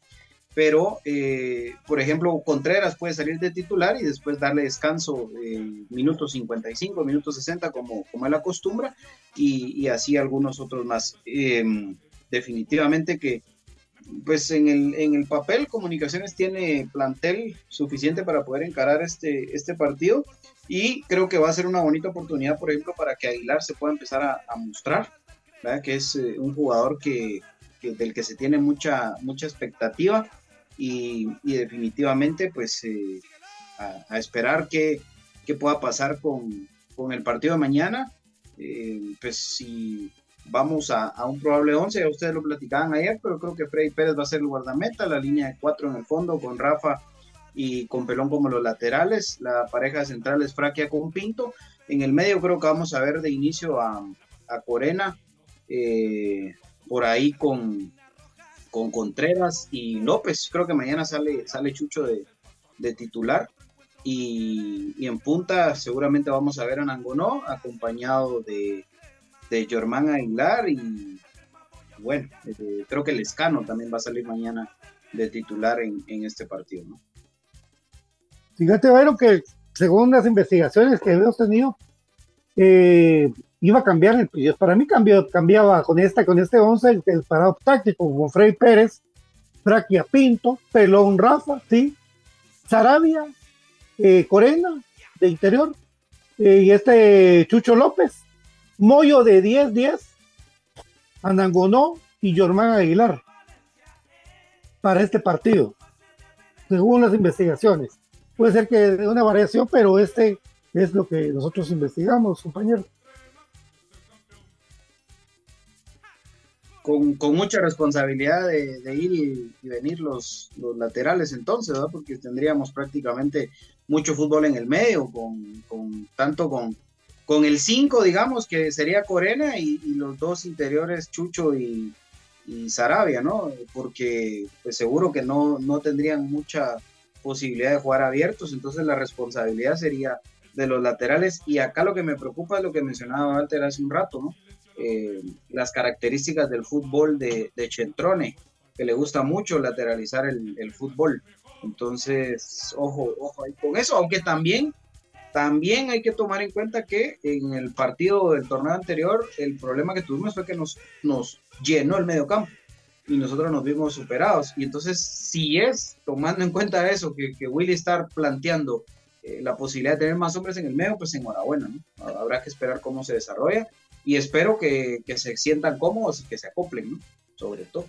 Speaker 5: pero, eh, por ejemplo, Contreras puede salir de titular y después darle descanso eh, minutos 55, minutos 60, como, como él acostumbra, y, y así algunos otros más. Eh, definitivamente que, pues en el, en el papel, Comunicaciones tiene plantel suficiente para poder encarar este, este partido y creo que va a ser una bonita oportunidad, por ejemplo, para que Aguilar se pueda empezar a, a mostrar, ¿verdad? que es eh, un jugador que, que, del que se tiene mucha, mucha expectativa y, definitivamente pues eh, a, esperar qué que pueda pasar con, con, el partido de mañana. Eh, pues si vamos a, un probable 11, ya ustedes lo platicaban ayer, pero creo que Freddy Pérez va a ser el guardameta, la línea de cuatro en el fondo con Rafa y con Pelón como los laterales, la pareja central es Fraquia con Pinto, en el medio creo que vamos a ver de inicio a, a Corena, eh, por ahí con, con Contreras y López, creo que mañana sale, sale Chucho de, de titular, y, en punta seguramente vamos a ver a Nangonó acompañado de, de Aguilar. Y bueno, eh, creo que el Escano también va a salir mañana de titular en, en este partido.
Speaker 1: Fíjate, Bayron, que según las investigaciones que hemos tenido, eh, iba a cambiar el pues, para mí cambió, cambiaba con esta, con este 11 el, parado táctico con Frey Pérez, Fraquia Pinto, Pelón Rafa, sí, Sarabia, eh, Corena de interior, eh, y este Chucho López, Moyo de 10-10, Andangonó y Jormán Aguilar para este partido, según las investigaciones. Puede ser que de una variación, pero este es lo que nosotros investigamos, compañero.
Speaker 5: Con, con, mucha responsabilidad de, ir y, venir los, los laterales entonces, ¿verdad? porque tendríamos prácticamente mucho fútbol en el medio, con, con tanto con, con el 5, digamos, que sería Corena y, y, los dos interiores, Chucho y, y Sarabia, ¿no? Porque pues seguro que no, no tendrían mucha posibilidad de jugar abiertos, entonces la responsabilidad sería de los laterales y acá lo que me preocupa es lo que mencionaba Walter hace un rato, ¿no? Eh, las características del fútbol de, de, Centrone, que le gusta mucho lateralizar el, fútbol. Entonces, ojo, ojo con eso, aunque también, también hay que tomar en cuenta que en el partido del torneo anterior, el problema que tuvimos fue que nos, llenó el medio campo y nosotros nos vimos superados. Y entonces, si es tomando en cuenta eso, que, que Willy está planteando eh, la posibilidad de tener más hombres en el medio, pues enhorabuena, ¿no? Habrá que esperar cómo se desarrolla y espero que, que se sientan cómodos y que se acoplen, ¿no? Sobre todo.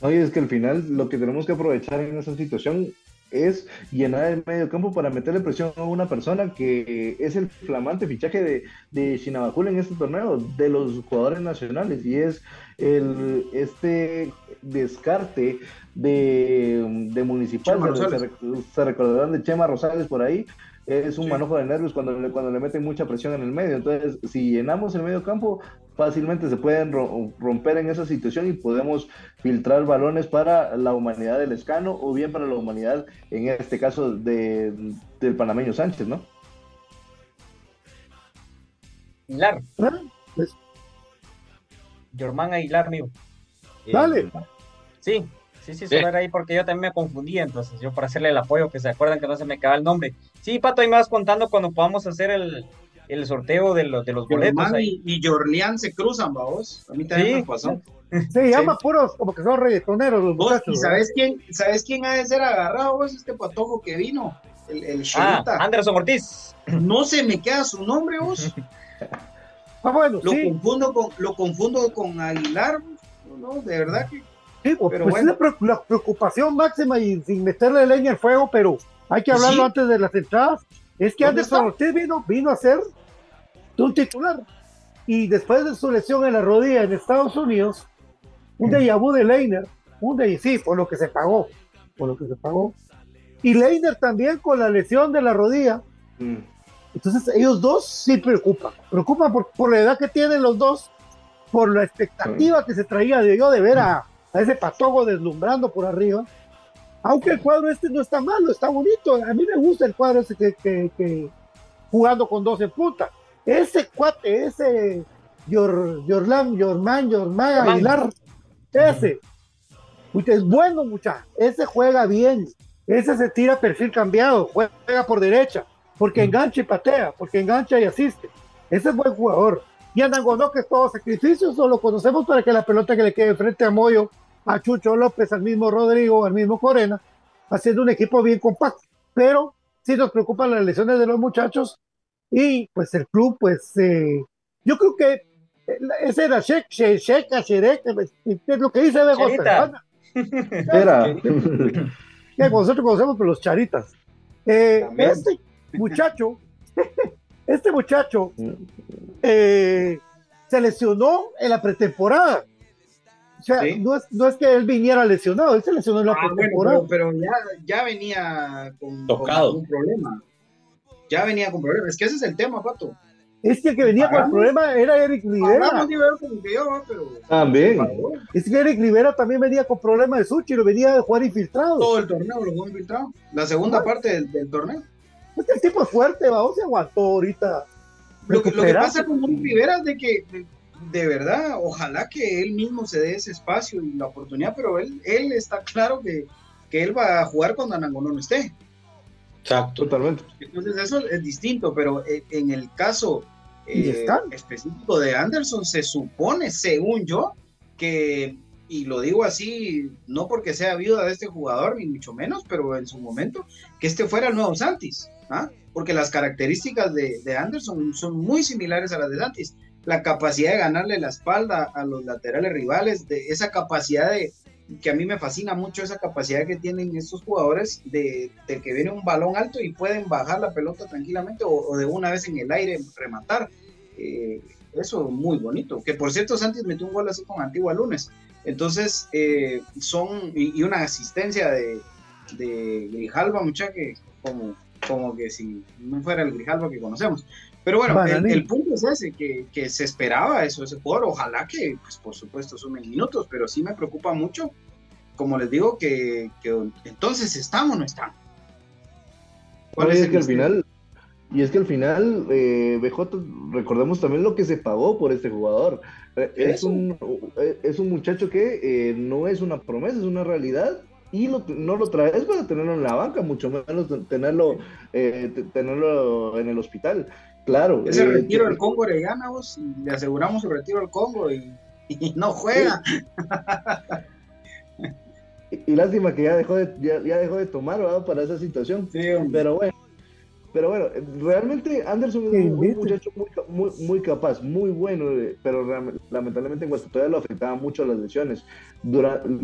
Speaker 4: Oye, es que al final lo que tenemos que aprovechar en esa situación es llenar el medio campo para meterle presión a una persona que es el flamante fichaje de, de en este torneo, de los jugadores nacionales, y es el este descarte de, de Municipal, se, se, recordarán de Chema Rosales por ahí, es un sí. manojo de nervios cuando le, cuando le meten mucha presión en el medio. Entonces, si llenamos el medio campo, fácilmente se pueden romper en esa situación y podemos filtrar balones para la humanidad del escano o bien para la humanidad, en este caso, de, del panameño Sánchez, ¿no?
Speaker 3: Aguilar. ¿Ah? Pues... Germán Aguilar.
Speaker 1: Dale. Eh,
Speaker 3: sí, Sí, sí, solo era ahí porque yo también me confundí, entonces yo para hacerle el apoyo, que se acuerdan que no se me acaba el nombre. Sí, Pato, ahí me vas contando cuando podamos hacer el, el sorteo de los, de los boletos.
Speaker 5: Ahí. Y, y Jorlián se cruzan, vamos. A mí también sí. me pasó.
Speaker 1: Se llama sí. puros, como que son reggaetoneros los muchachos.
Speaker 5: ¿Y sabes quién, sabes quién ha de ser agarrado, vos? Este patojo que vino, el, el
Speaker 3: ah, Anderson Ortiz.
Speaker 5: No se me queda su nombre, vos.
Speaker 1: ah, bueno,
Speaker 5: lo
Speaker 1: sí.
Speaker 5: confundo con, lo confundo con Aguilar, no, de verdad que
Speaker 1: Sí, Sí, pues es la preocupación máxima y sin meterle leña al fuego, pero hay que hablarlo antes de las entradas. Es que Anderson Ortiz vino, vino a ser un titular. Y después de su lesión en la rodilla en Estados Unidos, un déjà vu de Leiner, un de sí, por lo que se pagó, por lo que se pagó. Y Leiner también con la lesión de la rodilla. Mm. Entonces ellos dos sí preocupan, preocupan por, por, la edad que tienen los dos, por la expectativa que se traía de yo de ver a, a ese patogo deslumbrando por arriba. Aunque el cuadro este no está malo, está bonito. A mí me gusta el cuadro ese que, que, jugando con dos en punta. Ese cuate, ese Yor, Yorlan, Yorman, Yorman Aguilar, ese. Es bueno, muchacho. Ese juega bien. Ese se tira perfil cambiado, juega por derecha, porque engancha y patea, porque engancha y asiste. Ese es buen jugador. Y Anangonó, que es todo sacrificio, solo conocemos para que la pelota que le quede frente a Moyo, a Chucho López, al mismo Rodrigo, al mismo Corena, haciendo un equipo bien compacto. Pero sí nos preocupan las lesiones de los muchachos y pues el club, pues eh, yo creo que ese era Shek, Shek, Sherek, es lo que dice de Era. que nosotros conocemos los charitas. Eh, este muchacho, este muchacho eh, se lesionó en la pretemporada. O sea, no, es, no es que él viniera lesionado, él se lesionó en la ah, pretemporada.
Speaker 5: pero, ya, ya, venía con, un problema. Ya venía con problemas. Es que ese es el tema, Pato.
Speaker 1: Es que el que venía con el problema era Eric Rivera.
Speaker 4: También.
Speaker 1: Es que Eric Rivera también venía con problemas de sushi, lo venía a jugar infiltrado.
Speaker 5: Todo el torneo lo jugó infiltrado. La segunda parte del, torneo.
Speaker 1: Es que el tipo es fuerte, va, se aguantó ahorita.
Speaker 5: Lo que, pasa con Eric Rivera es de que, de, verdad, ojalá que él mismo se dé ese espacio y la oportunidad, pero él, él está claro que, que él va a jugar cuando Anangonó no esté.
Speaker 4: Exacto. Totalmente.
Speaker 5: Entonces eso es distinto, pero eh, en el caso eh, específico de Anderson se supone, según yo, que, y lo digo así, no porque sea viuda de este jugador, ni mucho menos, pero en su momento, que este fuera el nuevo Santis, ¿ah? porque las características de, de, Anderson son muy similares a las de Santis. La capacidad de ganarle la espalda a los laterales rivales, de esa capacidad de, que a mí me fascina mucho esa capacidad que tienen estos jugadores de, que viene un balón alto y pueden bajar la pelota tranquilamente o, de una vez en el aire rematar. Eh, eso muy bonito. Que por cierto, Santos metió un gol así con Antigua Lunes. Entonces, eh, son, y, una asistencia de, de Grijalva, mucha que como, como que si no fuera el Grijalva que conocemos. Pero bueno, el, punto es ese, que, que, se esperaba eso, ese jugador. Ojalá que, pues por supuesto, sumen minutos, pero sí me preocupa mucho, como les digo, que, entonces estamos o no estamos.
Speaker 4: ¿Cuál es, que al final, y es que al final, eh, BJ, recordemos también lo que se pagó por este jugador. Eh, es un, eh, es un muchacho que eh, no es una promesa, es una realidad y no lo traes para tenerlo en la banca, mucho menos tenerlo, tenerlo en el hospital. Claro.
Speaker 5: Ese eh, retiro del Congo le gana vos y le aseguramos su retiro al Congo y, no juega.
Speaker 4: y, lástima que ya dejó de, ya, dejó de tomar para esa situación. pero bueno. Pero bueno, realmente Anderson es un, muchacho muy, muy, capaz, muy bueno, eh, pero lamentablemente en Guastatoya lo afectaba mucho las lesiones.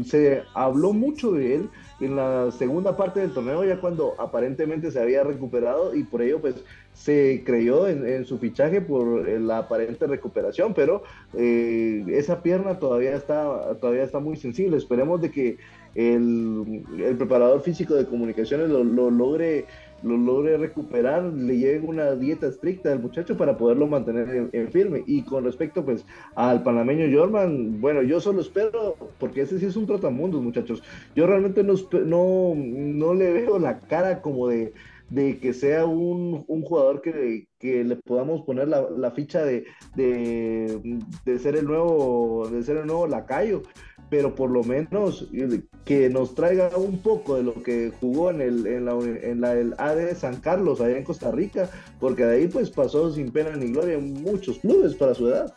Speaker 4: se habló mucho de él en la segunda parte del torneo, ya cuando aparentemente se había recuperado y por ello pues se creyó en, su fichaje por eh, la aparente recuperación, pero eh, esa pierna todavía está, todavía está muy sensible. Esperemos de que el, preparador físico de comunicaciones lo logre lo logre recuperar, le llegue una dieta estricta al muchacho para poderlo mantener en, firme. Y con respecto pues al panameño Jorman, bueno, yo solo espero, porque ese sí es un trotamundos, muchachos. Yo realmente no, no, no le veo la cara como de, de que sea un, un jugador que, que, le podamos poner la, la ficha de, de, de, ser el nuevo, de ser el nuevo lacayo pero por lo menos eh, que nos traiga un poco de lo que jugó en el en la, en la el AD San Carlos allá en Costa Rica, porque de ahí pues pasó sin pena ni gloria en muchos clubes para su edad.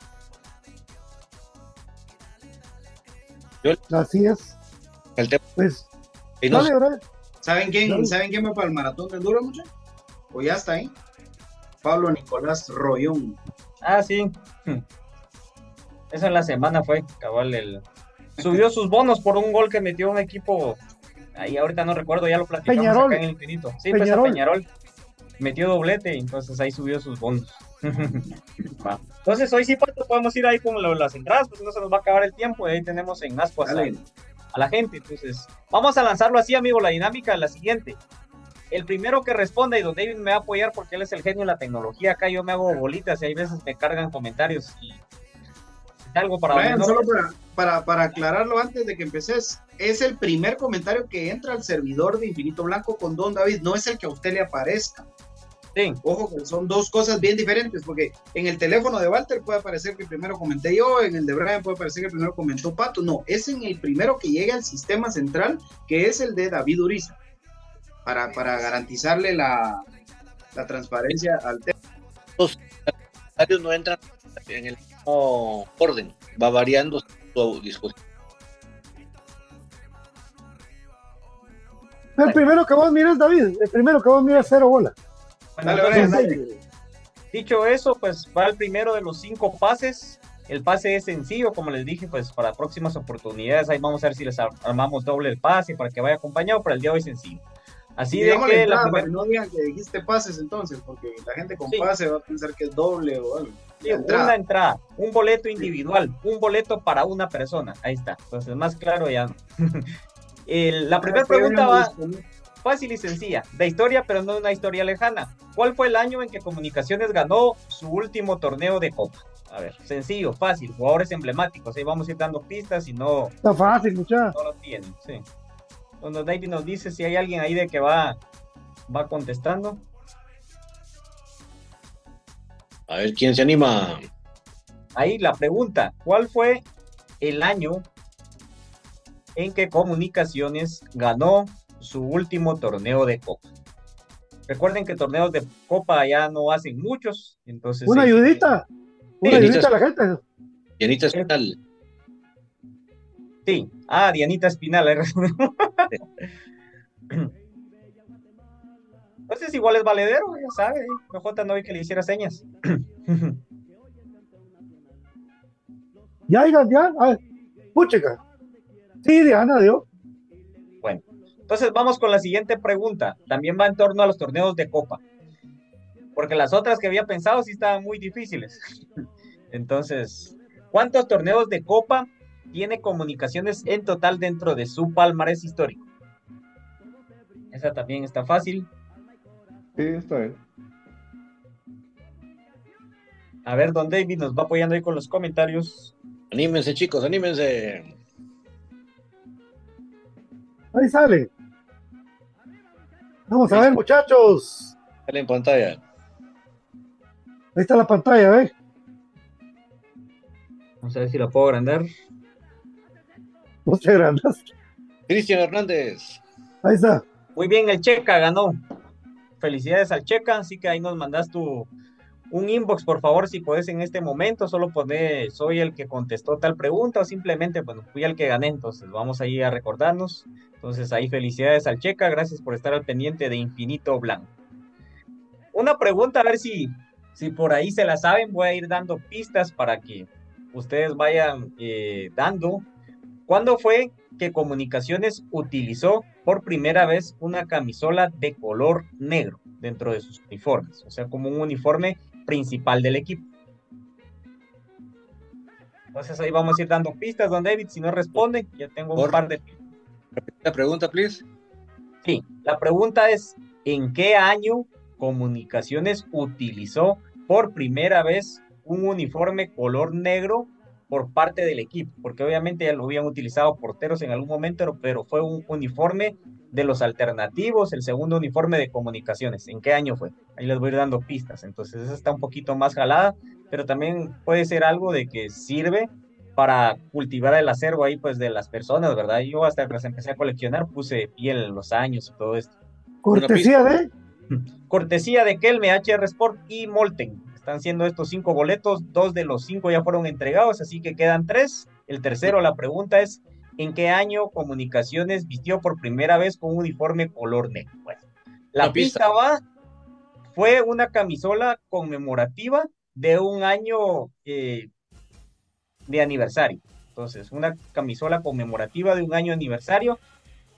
Speaker 1: Así es.
Speaker 5: El tema. Pues, ¿Saben quién, ¿Saben quién va para el maratón del duro, mucho? O ya está ahí. Pablo Nicolás Royón.
Speaker 3: Ah, sí. Esa en la semana fue, cabal, el, subió sus bonos por un gol que metió un equipo, ahí ahorita no recuerdo, ya lo platicamos
Speaker 1: Peñarol.
Speaker 3: acá en el infinito. Sí, pues a
Speaker 1: Peñarol.
Speaker 3: Peñarol metió doblete, entonces ahí subió sus bonos. Va. Entonces hoy sí Pato, podemos ir ahí con lo- las entradas, pues no se nos va a acabar el tiempo, y ahí tenemos en Ascuas a, la gente. Entonces, vamos a lanzarlo así, amigo. La dinámica es la siguiente. El primero que responda, y don David me va a apoyar porque él es el genio de la tecnología. Acá yo me hago bolitas y hay veces me cargan comentarios y algo para
Speaker 5: Brian, solo para, para, para aclararlo antes de que empeces, es el primer comentario que entra al servidor de Infinito Blanco con Don David, no es el que a usted le aparezca.
Speaker 3: Sí,
Speaker 5: Ojo, que son dos cosas bien diferentes, porque en el teléfono de Walter puede aparecer que primero comenté yo, en el de Brian puede aparecer que primero comentó Pato. No, es en el primero que llega al sistema central, que es el de David Uriza, para, para garantizarle la, la transparencia al tema.
Speaker 2: comentarios no entran en el mismo orden, va variando su disposición.
Speaker 1: El primero que vos miras, David, el primero que vos miras, cero bola.
Speaker 5: Dale,
Speaker 3: entonces,
Speaker 5: dale.
Speaker 3: dicho eso, pues va el primero de los cinco pases. El pase es sencillo, como les dije, pues para próximas oportunidades. Ahí vamos a ver si les ar- armamos doble el pase para que vaya acompañado, pero el día de hoy es sencillo. Así de que la
Speaker 5: que no digan que dijiste pases entonces, porque la gente con
Speaker 3: Sí.
Speaker 5: pase va a pensar que es doble o algo.
Speaker 3: Sí,
Speaker 5: entrada.
Speaker 3: una entrada, un boleto individual, un boleto para una persona. Ahí está. Entonces, más claro ya. El- la primera pregunta va fácil y sencilla, de historia, pero no una historia lejana. ¿Cuál fue el año en que Comunicaciones ganó su último torneo de Copa? A ver, sencillo, fácil, jugadores emblemáticos. Ahí vamos a ir dando pistas y no,
Speaker 1: Está fácil, muchacha.
Speaker 3: no lo tienen. Sí. Cuando David nos dice si hay alguien ahí de que va, va contestando.
Speaker 2: A ver quién se anima.
Speaker 3: Ahí la pregunta, ¿cuál fue el año en que Comunicaciones ganó su último torneo de Copa? Recuerden que torneos de Copa ya no hacen muchos, entonces...
Speaker 1: Una
Speaker 3: sí,
Speaker 1: ayudita. Una
Speaker 2: Sí,
Speaker 1: ayudita a la gente.
Speaker 2: Llenita Espinal.
Speaker 3: Sí, ah, Dianita Espinal. ahí Entonces igual es valedero, ya sabe, PJ no vi que le hiciera señas.
Speaker 1: Ya, ya. Ah, puchica. Sí, Diana, Dios.
Speaker 3: Entonces vamos con la siguiente pregunta. También va en torno a los torneos de Copa. Porque las otras que había pensado sí estaban muy difíciles. Entonces, ¿cuántos torneos de Copa tiene comunicaciones en total dentro de su palmarés histórico? Esa también está fácil.
Speaker 4: Sí, está bien.
Speaker 3: A ver, don David nos va apoyando ahí con los comentarios.
Speaker 2: Anímense, chicos, anímense.
Speaker 1: Ahí sale. Vamos a ver, muchachos.
Speaker 2: Sale en pantalla.
Speaker 1: Ahí está la pantalla, ¿ves?
Speaker 3: Vamos a ver si la puedo agrandar.
Speaker 1: No te grandas.
Speaker 2: Cristian Hernández.
Speaker 1: Ahí está.
Speaker 3: Muy bien, el Checa ganó. Felicidades al Checa, así que ahí nos mandas tu un inbox, por favor, si puedes en este momento, solo poner soy el que contestó tal pregunta o simplemente, bueno, fui el que gané, entonces vamos ahí a recordarnos. Entonces ahí felicidades al Checa, gracias por estar al pendiente de Infinito Blanco. Una pregunta, a ver si, si por ahí se la saben, voy a ir dando pistas para que ustedes vayan eh, dando. ¿Cuándo fue que Comunicaciones utilizó por primera vez una camisola de color negro dentro de sus uniformes? O sea, como un uniforme principal del equipo. Entonces ahí vamos a ir dando pistas, don David. Si no responden, ya tengo un
Speaker 2: Por-
Speaker 3: par de
Speaker 2: La pregunta, please.
Speaker 3: Sí, la pregunta es, ¿en qué año Comunicaciones utilizó por primera vez un uniforme color negro por parte del equipo? Porque obviamente ya lo habían utilizado porteros en algún momento, pero- fue un uniforme de los alternativos, el segundo uniforme de Comunicaciones. ¿En qué año fue? Ahí les voy a ir dando pistas. Entonces esa está un poquito más jalada, pero también puede ser algo de que sirve para cultivar el acervo ahí pues de las personas, ¿verdad? Yo hasta que las empecé a coleccionar puse piel, los años y todo esto.
Speaker 1: Cortesía de.
Speaker 3: Cortesía de Kelme, HR Sport y Molten. Están siendo estos cinco boletos, dos de los cinco ya fueron entregados, así que quedan tres. El tercero, la pregunta es, ¿en qué año Comunicaciones vistió por primera vez con un uniforme color negro? Bueno, la
Speaker 2: pista.
Speaker 3: pista va, fue una camisola conmemorativa de un año eh, de aniversario. Entonces, una camisola conmemorativa de un año aniversario.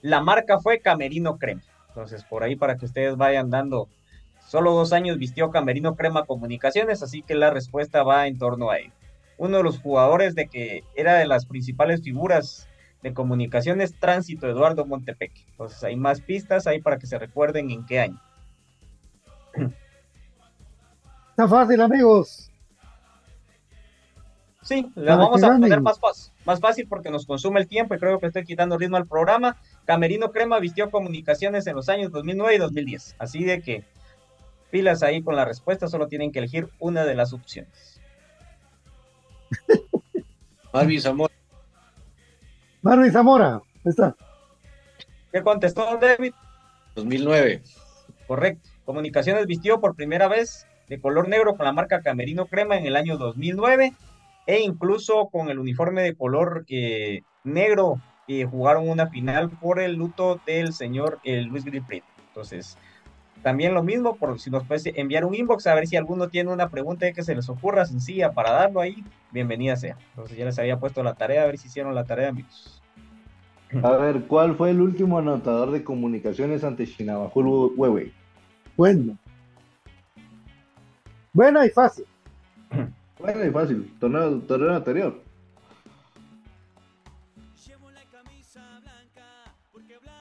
Speaker 3: La marca fue Camerino Crema. Entonces, por ahí para que ustedes vayan dando. Solo dos años vistió Camerino Crema Comunicaciones, así que la respuesta va en torno a él. Uno de los jugadores de que era de las principales figuras de comunicaciones, Tránsito Eduardo Montepeque. Entonces, hay más pistas ahí para que se recuerden en qué año.
Speaker 1: Está fácil, amigos.
Speaker 3: Sí, la vamos a poner más, más fácil porque nos consume el tiempo y creo que estoy quitando ritmo al programa. Camerino Crema vistió comunicaciones en los años 2009 y 2010. Así de que pilas ahí con la respuesta, solo tienen que elegir una de las opciones.
Speaker 2: Marvin Zamora.
Speaker 1: Marvin Zamora, está.
Speaker 3: ¿Qué contestó David?
Speaker 2: 2009.
Speaker 3: Correcto. Comunicaciones vistió por primera vez de color negro con la marca Camerino Crema en el año 2009 e incluso con el uniforme de color eh, negro que jugaron una final por el luto del señor eh, Luis Griprit. Entonces, también lo mismo, por si nos puedes enviar un inbox a ver si alguno tiene una pregunta que se les ocurra sencilla para darlo ahí, bienvenida sea. Entonces ya les había puesto la tarea, a ver si hicieron la tarea, amigos.
Speaker 4: A ver, ¿cuál fue el último anotador de comunicaciones ante Shinabajul Huehue?
Speaker 1: Bueno. Buena y fácil.
Speaker 4: Bueno y fácil, torneo, torneo anterior.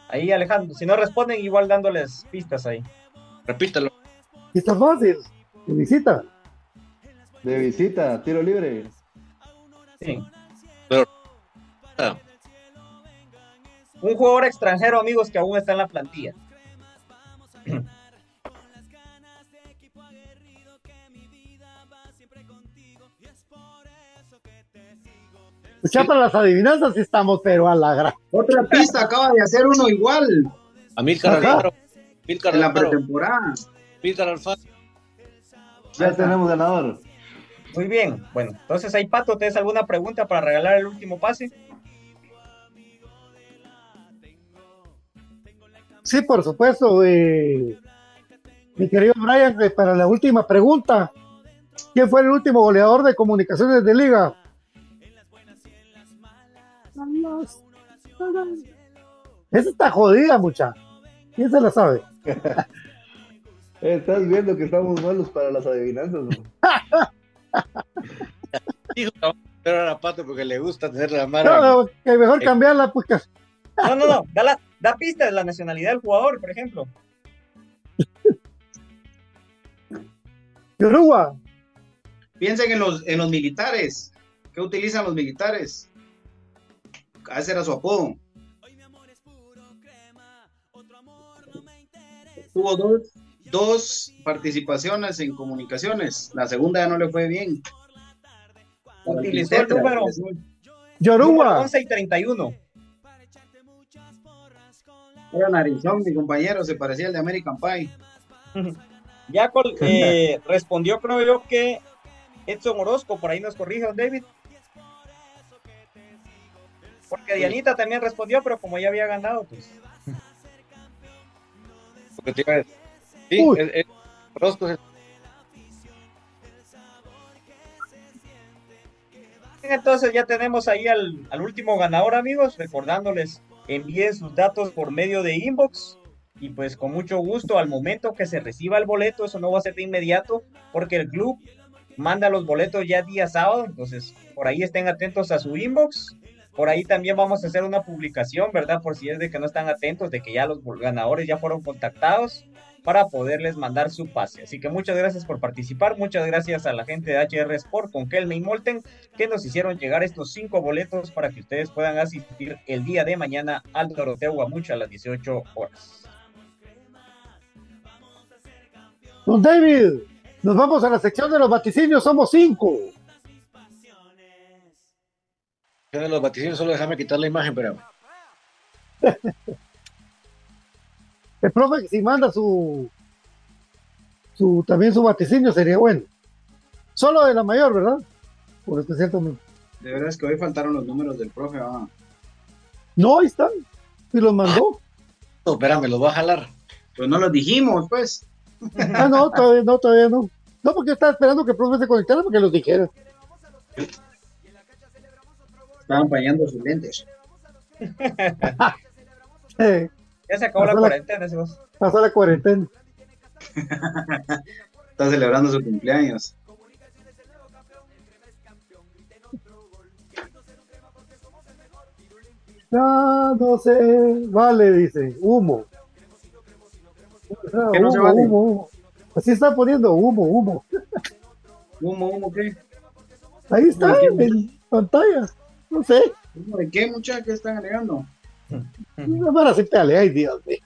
Speaker 3: Ahí Alejandro, si no responden, igual dándoles pistas ahí.
Speaker 2: Repítalo.
Speaker 1: Está fácil. De visita.
Speaker 4: De visita, tiro libre.
Speaker 3: Sí.
Speaker 2: Pero, ah,
Speaker 3: Un jugador extranjero, amigos, que aún está en la plantilla.
Speaker 1: Ya para las adivinanzas estamos, pero a la gran.
Speaker 5: Otra pista, acaba de hacer uno igual
Speaker 2: Amílcar
Speaker 1: Ajá.
Speaker 2: Alfaro.
Speaker 5: En la pretemporada.
Speaker 2: Amílcar Alfaro.
Speaker 4: Ya tenemos ganador.
Speaker 3: Muy bien. Bueno, entonces ahí, Pato, ¿tienes alguna pregunta para regalar el último pase?
Speaker 1: Sí, por supuesto. eh, mi querido Brian, eh, para la última pregunta. ¿Quién fue el último goleador de comunicaciones de liga? Esa está jodida, mucha. ¿Quién se la sabe?
Speaker 4: Estás viendo que estamos malos para las adivinanzas. ¿no?
Speaker 2: Hijo, pero era Pato porque le gusta tener la
Speaker 1: No,
Speaker 2: mano.
Speaker 1: no, que mejor cambiarla, pues.
Speaker 3: No, no, no. Da, la- da pista de la nacionalidad del jugador, por ejemplo.
Speaker 1: Yoruba.
Speaker 5: Piensen en los, en los militares. ¿Qué utilizan los militares? Ese era su apodo. Tuvo dos, dos participaciones en comunicaciones. La segunda ya no le fue bien.
Speaker 3: Utilizó el número,
Speaker 1: Yoruba.
Speaker 3: 11 y 31.
Speaker 5: Era narizón, mi compañero, se parecía al de American Pie.
Speaker 3: Ya col- eh, respondió, creo yo, que Edson Orozco, por ahí nos corrige, don David. Porque Dianita también respondió, pero como ya había ganado, pues.
Speaker 2: Porque te iba a decir. Sí,
Speaker 1: Uy.
Speaker 2: es- es- Orozco es-
Speaker 3: Entonces ya tenemos ahí al, al último ganador, amigos. Recordándoles, envíen sus datos por medio de inbox. Y pues con mucho gusto, al momento que se reciba el boleto, eso no va a ser de inmediato, porque el club manda los boletos ya día sábado. Entonces, por ahí estén atentos a su inbox. Por ahí también vamos a hacer una publicación, ¿verdad? Por si es de que no están atentos, de que ya los ganadores ya fueron contactados para poderles mandar su pase. Así que muchas gracias por participar, muchas gracias a la gente de HR Sport con Kelme y Molten que nos hicieron llegar estos cinco boletos para que ustedes puedan asistir el día de mañana al Doroteo Guamucha a las 18 horas.
Speaker 1: Don David, nos vamos a la sección de los vaticinios, somos cinco.
Speaker 2: De los vaticinios, solo déjame quitar la imagen, pero
Speaker 1: El profe, que si manda su, su también su vaticinio sería bueno. Solo de la mayor, ¿verdad? Por especial también.
Speaker 5: De verdad es que hoy faltaron los números del profe. ah.
Speaker 1: No, ahí están. Y los mandó.
Speaker 2: no, espérame, los voy a jalar.
Speaker 5: Pues no los dijimos, pues.
Speaker 1: Ah, no, todavía no, todavía no. No, porque yo estaba esperando que el profe se conectara para que los dijera.
Speaker 5: Estaban empañando sus lentes.
Speaker 3: ya se acabó la, cuarentena, vos.
Speaker 1: Pasó la cuarentena.
Speaker 5: Está celebrando su cumpleaños.
Speaker 1: Ya no sé, vale, dice, humo.
Speaker 5: ¿Qué no se vale?
Speaker 1: humo, humo. Así está poniendo humo, humo.
Speaker 5: ¿Humo, humo qué?
Speaker 1: Ahí está, en pantalla. No sé.
Speaker 5: ¿De qué muchachos están alegando?
Speaker 1: No para hacerte ay Dios mío.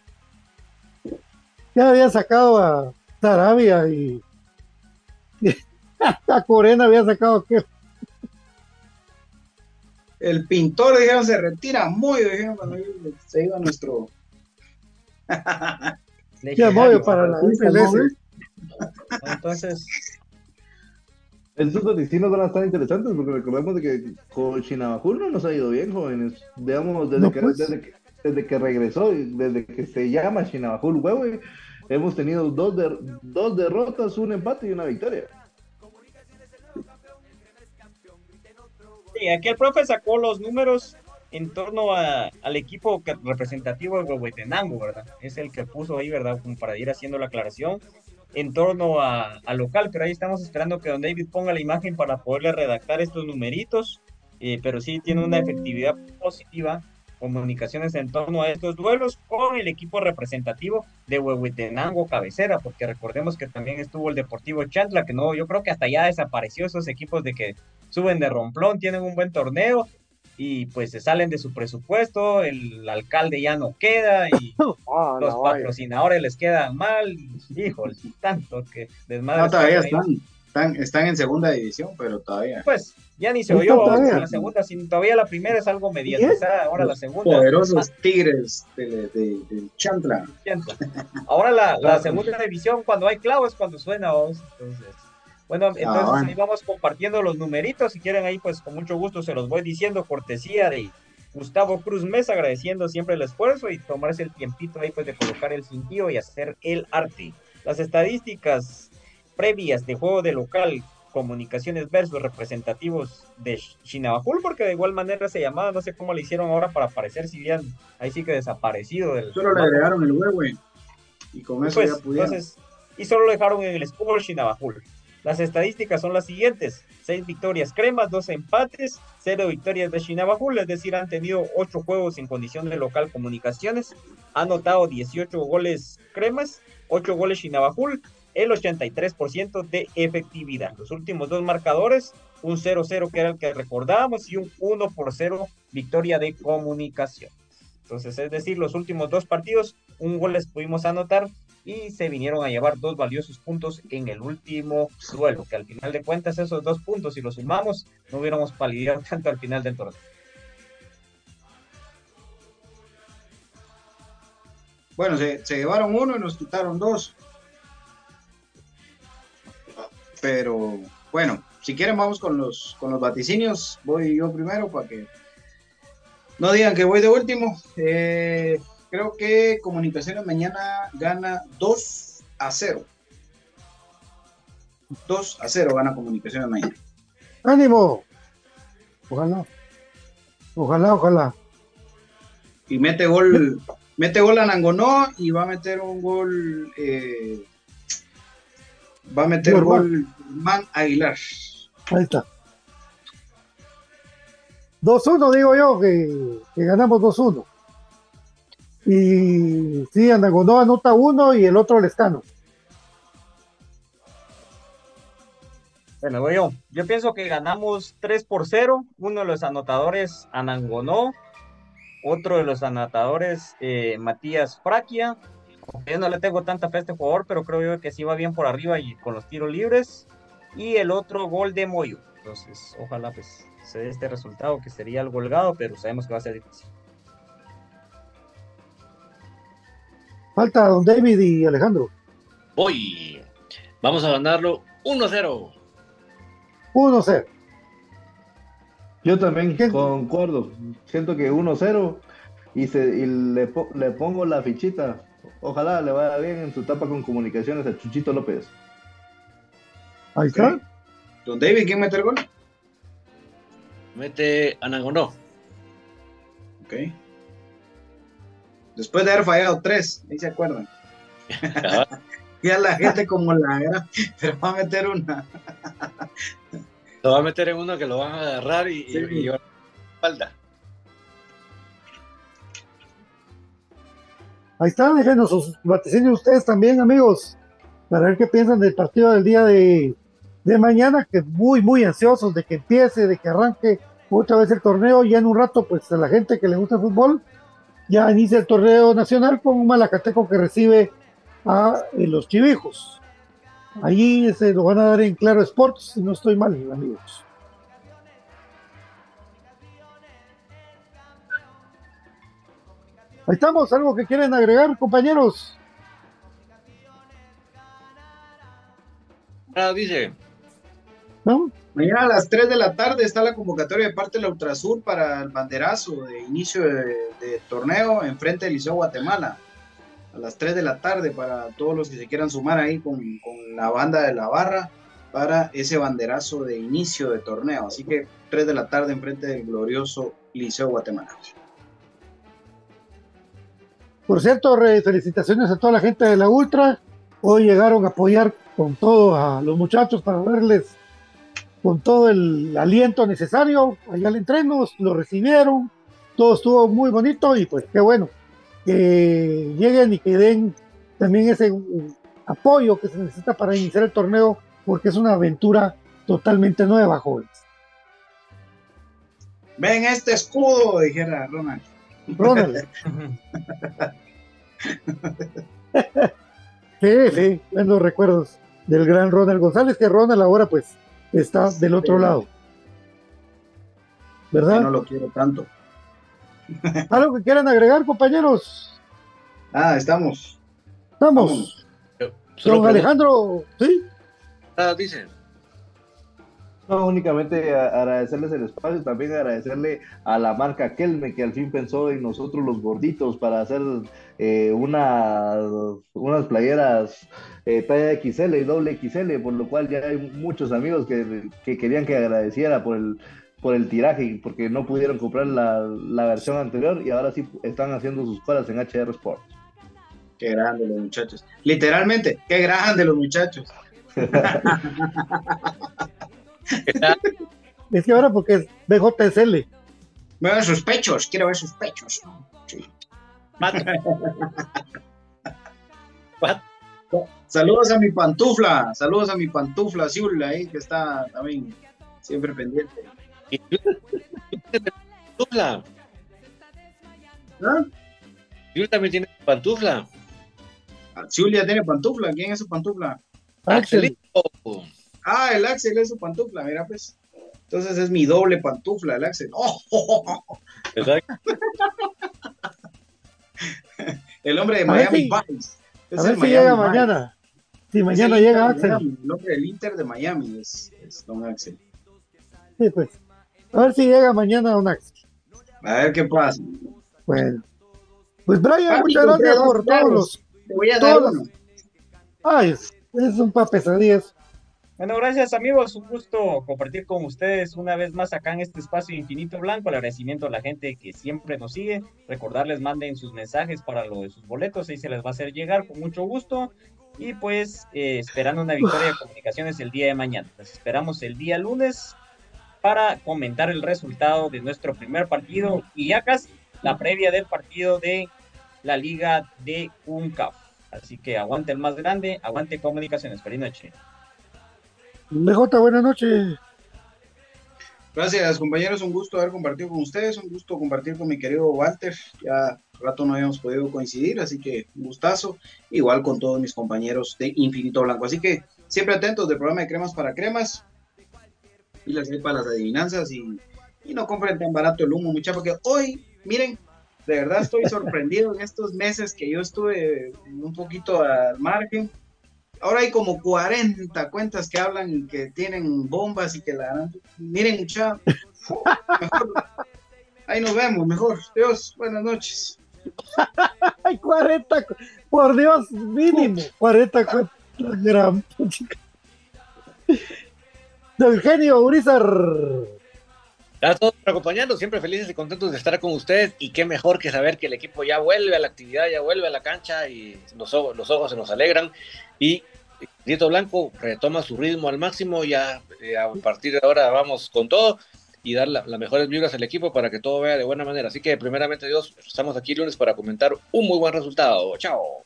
Speaker 1: Ya había sacado a Sarabia y, y a Corena había sacado que
Speaker 5: el pintor, dijeron, se retira muy, dijeron, cuando se iba nuestro.
Speaker 1: ya para la MLS.
Speaker 3: Entonces.
Speaker 4: Estos destinos van a estar interesantes porque recordemos de que con Chinabajul no nos ha ido bien, jóvenes. Veamos, desde, que, pues. desde, que, desde que regresó, desde que se llama Chinabajul Huevo, hemos tenido dos, de, dos derrotas, un empate y una victoria.
Speaker 3: Sí, aquí el profe sacó los números en torno al equipo representativo de Huehuetenango, ¿verdad? Es el que puso ahí, ¿verdad? Como para ir haciendo la aclaración en torno a, local, pero ahí estamos esperando que don David ponga la imagen para poderle redactar estos numeritos, eh, pero sí tiene una efectividad positiva, comunicaciones en torno a estos duelos con el equipo representativo de Huehuetenango cabecera, porque recordemos que también estuvo el Deportivo Chantla, que no, yo creo que hasta ya desapareció esos equipos de que suben de romplón, tienen un buen torneo y pues se salen de su presupuesto, el alcalde ya no queda y ah, los patrocinadores les quedan mal, híjole, tanto que
Speaker 5: desmadre. No, todavía están, están, en segunda división, pero todavía.
Speaker 3: Pues ya ni se oyó en la segunda, sin, todavía la primera es algo mediatizada, ahora la segunda.
Speaker 5: Poderosos tigres de, de, de Chantla.
Speaker 3: Ahora la, la, segunda división, cuando hay clavo es cuando suena, entonces bueno, ah, entonces ahí vamos compartiendo los numeritos. Si quieren ahí, pues con mucho gusto se los voy diciendo. Cortesía de Gustavo Cruz Mesa, agradeciendo siempre el esfuerzo y tomarse el tiempito ahí, pues de colocar el cintillo y hacer el arte. Las estadísticas previas de juego de local, comunicaciones versus representativos de Chinabajul, porque de igual manera se llamaba, no sé cómo le hicieron ahora para aparecer, si bien ahí sí que desaparecido. Del,
Speaker 5: solo le agregaron el huevo y con eso
Speaker 3: pues,
Speaker 5: ya pudieron.
Speaker 3: y solo lo dejaron en el escudo Chinabajul. Las estadísticas son las siguientes: 6 victorias cremas, 2 empates, 0 victorias de Chinabajul, es decir, han tenido 8 juegos en condición de local comunicaciones, han anotado 18 goles cremas, 8 goles Chinabajul, el 83% de efectividad. Los últimos dos marcadores, un 0-0 que era el que recordábamos y un 1 por 0 victoria de comunicación. Entonces, es decir, los últimos dos partidos, un gol les pudimos anotar y se vinieron a llevar dos valiosos puntos en el último duelo, que al final de cuentas esos dos puntos, si los sumamos, no hubiéramos palideado tanto al final del torneo.
Speaker 5: Bueno, se, llevaron uno y nos quitaron dos. Pero bueno, si quieren vamos con los, con los vaticinios. Voy yo primero para que no digan que voy de último. Eh, creo que Comunicaciones mañana gana 2 a 0. 2 a 0 gana Comunicaciones mañana.
Speaker 1: ¡Ánimo! Ojalá. Ojalá, ojalá.
Speaker 5: Y mete gol, mete gol a Nangonó y va a meter un gol. Eh, va a meter un gol Man Aguilar.
Speaker 1: Ahí está. 2-1, digo yo, que, que ganamos 2-1. Y sí, Andagonó anota uno y el otro Lescano.
Speaker 3: Bueno, voy yo. Yo pienso que ganamos 3 por 0. Uno de los anotadores, Anangonó. Otro de los anotadores, eh, Matías Fraquia. Yo no le tengo tanta fe a este jugador, pero creo yo que sí va bien por arriba y con los tiros libres. Y el otro gol de Moyo. Entonces, ojalá pues se dé este resultado que sería el golgado, pero sabemos que va a ser difícil.
Speaker 1: Falta Don David y Alejandro.
Speaker 2: Voy. Vamos a ganarlo 1-0.
Speaker 1: 1-0.
Speaker 4: Yo también concuerdo. Siento que 1-0 y, y le, pongo la fichita. Ojalá le vaya bien en su etapa con comunicaciones a Chuchito López.
Speaker 1: Ahí está.
Speaker 5: Don David, ¿quién mete el gol?
Speaker 2: Mete Anagonó.
Speaker 5: Ok. Después de haber fallado tres, ahí se acuerdan. ya la gente como la era, pero va a meter una.
Speaker 2: lo va a meter en uno que lo van a agarrar y, sí. y, y espalda.
Speaker 1: Ahí está, déjenos sus vaticinios ustedes también, amigos, para ver qué piensan del partido del día de, de mañana, que muy, muy ansiosos de que empiece, de que arranque otra vez el torneo. Ya en un rato, pues a la gente que le gusta el fútbol, ya inicia el torneo nacional con un malacateco que recibe a eh, los chivijos. Allí se lo van a dar en Claro Sports, si no estoy mal, amigos. Ahí estamos, algo que quieren agregar, compañeros.
Speaker 2: Ah, dice.
Speaker 1: ¿No?
Speaker 5: Mañana a las 3 de la tarde está la convocatoria de parte de la Ultrasur para el banderazo de inicio de, de torneo en frente del Liceo Guatemala. A las 3 de la tarde para todos los que se quieran sumar ahí con, con la banda de la barra para ese banderazo de inicio de torneo. Así que 3 de la tarde en frente del glorioso Liceo Guatemala.
Speaker 1: Por cierto, felicitaciones a toda la gente de la Ultra. Hoy llegaron a apoyar con todo a los muchachos para verles con todo el aliento necesario allá al entreno, lo recibieron, todo estuvo muy bonito y pues qué bueno que lleguen y que den también ese apoyo que se necesita para iniciar el torneo porque es una aventura totalmente nueva, jóvenes.
Speaker 5: Ven este escudo, dijera Ronald.
Speaker 1: Ronald. sí, sí, buenos recuerdos del gran Ronald González, que Ronald ahora pues está del otro lado. ¿Verdad?
Speaker 5: Yo no lo quiero tanto.
Speaker 1: ¿Algo que quieran agregar, compañeros?
Speaker 5: Ah, estamos.
Speaker 1: Estamos. Don Alejandro, ¿sí?
Speaker 2: Ah, dicen.
Speaker 4: No, únicamente agradecerles el espacio, también agradecerle a la marca Kelme que al fin pensó en nosotros los gorditos para hacer eh, una, unas playeras eh, talla XL y doble XL, por lo cual ya hay muchos amigos que, que querían que agradeciera por el, por el tiraje, porque no pudieron comprar la, la, versión anterior y ahora sí están haciendo sus cosas en HR Sports.
Speaker 5: Qué grande los muchachos. Literalmente, qué grande los muchachos.
Speaker 1: es que ahora porque es BJSL.
Speaker 5: Me ver sus pechos, quiero ver sus pechos. Sí. saludos a mi pantufla, saludos a mi pantufla Azul ahí que está también siempre pendiente.
Speaker 2: pantufla.
Speaker 5: ¿Ah?
Speaker 2: Yul también tiene pantufla.
Speaker 5: Azul ya tiene pantufla. ¿Quién es su pantufla?
Speaker 1: Axel.
Speaker 5: Ah, el Axel es su pantufla, mira pues. Entonces es mi doble pantufla, el Axel. ¡Oh! oh, oh. el hombre de Miami Vice.
Speaker 1: Es a ver si llega Vice. mañana. Si mañana llega Axel.
Speaker 5: Miami, el hombre del Inter de Miami es, es Don Axel.
Speaker 1: Sí, pues. A ver si llega mañana Don Axel.
Speaker 5: A ver qué pasa.
Speaker 1: Bueno. Pues Brian, Papi, muchas gracias por todos los.
Speaker 5: Te voy a dar uno.
Speaker 1: Ay, es, es un pa pesadillas.
Speaker 3: Bueno, gracias amigos, un gusto compartir con ustedes una vez más acá en este espacio Infinito Blanco, el agradecimiento a la gente que siempre nos sigue, recordarles manden sus mensajes para lo de sus boletos, ahí se les va a hacer llegar con mucho gusto y pues eh, esperando una victoria de comunicaciones el día de mañana. Les esperamos el día lunes para comentar el resultado de nuestro primer partido y ya casi la previa del partido de la Liga de UNCAF. Así que aguante el más grande, aguante comunicaciones. Feliz noche.
Speaker 1: BJ, buenas noches.
Speaker 5: Gracias, compañeros. Un gusto haber compartido con ustedes. Un gusto compartir con mi querido Walter. Ya rato no habíamos podido coincidir, así que un gustazo. Igual con todos mis compañeros de Infinito Blanco. Así que siempre atentos del programa de Cremas para Cremas. Y las para las adivinanzas. Y, y no compren tan barato el humo, muchachos, porque hoy, miren, de verdad estoy sorprendido en estos meses que yo estuve un poquito al margen ahora hay como 40 cuentas que hablan y que tienen bombas y que la miren mucha mejor. Ahí nos vemos mejor. Dios buenas noches.
Speaker 1: Hay 40 por Dios mínimo 40 cuentas gran Don Eugenio Urizar.
Speaker 2: Gracias a todos por acompañarnos, siempre felices y contentos de estar con ustedes. Y qué mejor que saber que el equipo ya vuelve a la actividad, ya vuelve a la cancha y los ojos, los ojos se nos alegran. Y Dieto Blanco retoma su ritmo al máximo, ya eh, a partir de ahora vamos con todo y dar las mejores vibras al equipo para que todo vaya de buena manera. Así que primeramente Dios, estamos aquí lunes para comentar un muy buen resultado. Chao.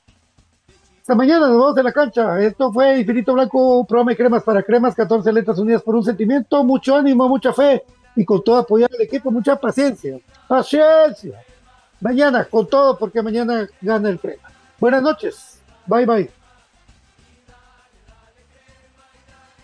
Speaker 1: Hasta mañana nos vemos de la cancha. Esto fue Infinito Blanco, programa de cremas para cremas, 14 letras unidas por un sentimiento, mucho ánimo, mucha fe y con todo apoyar al equipo, mucha paciencia. Paciencia. Mañana con todo porque mañana gana el crema. Buenas noches. Bye bye.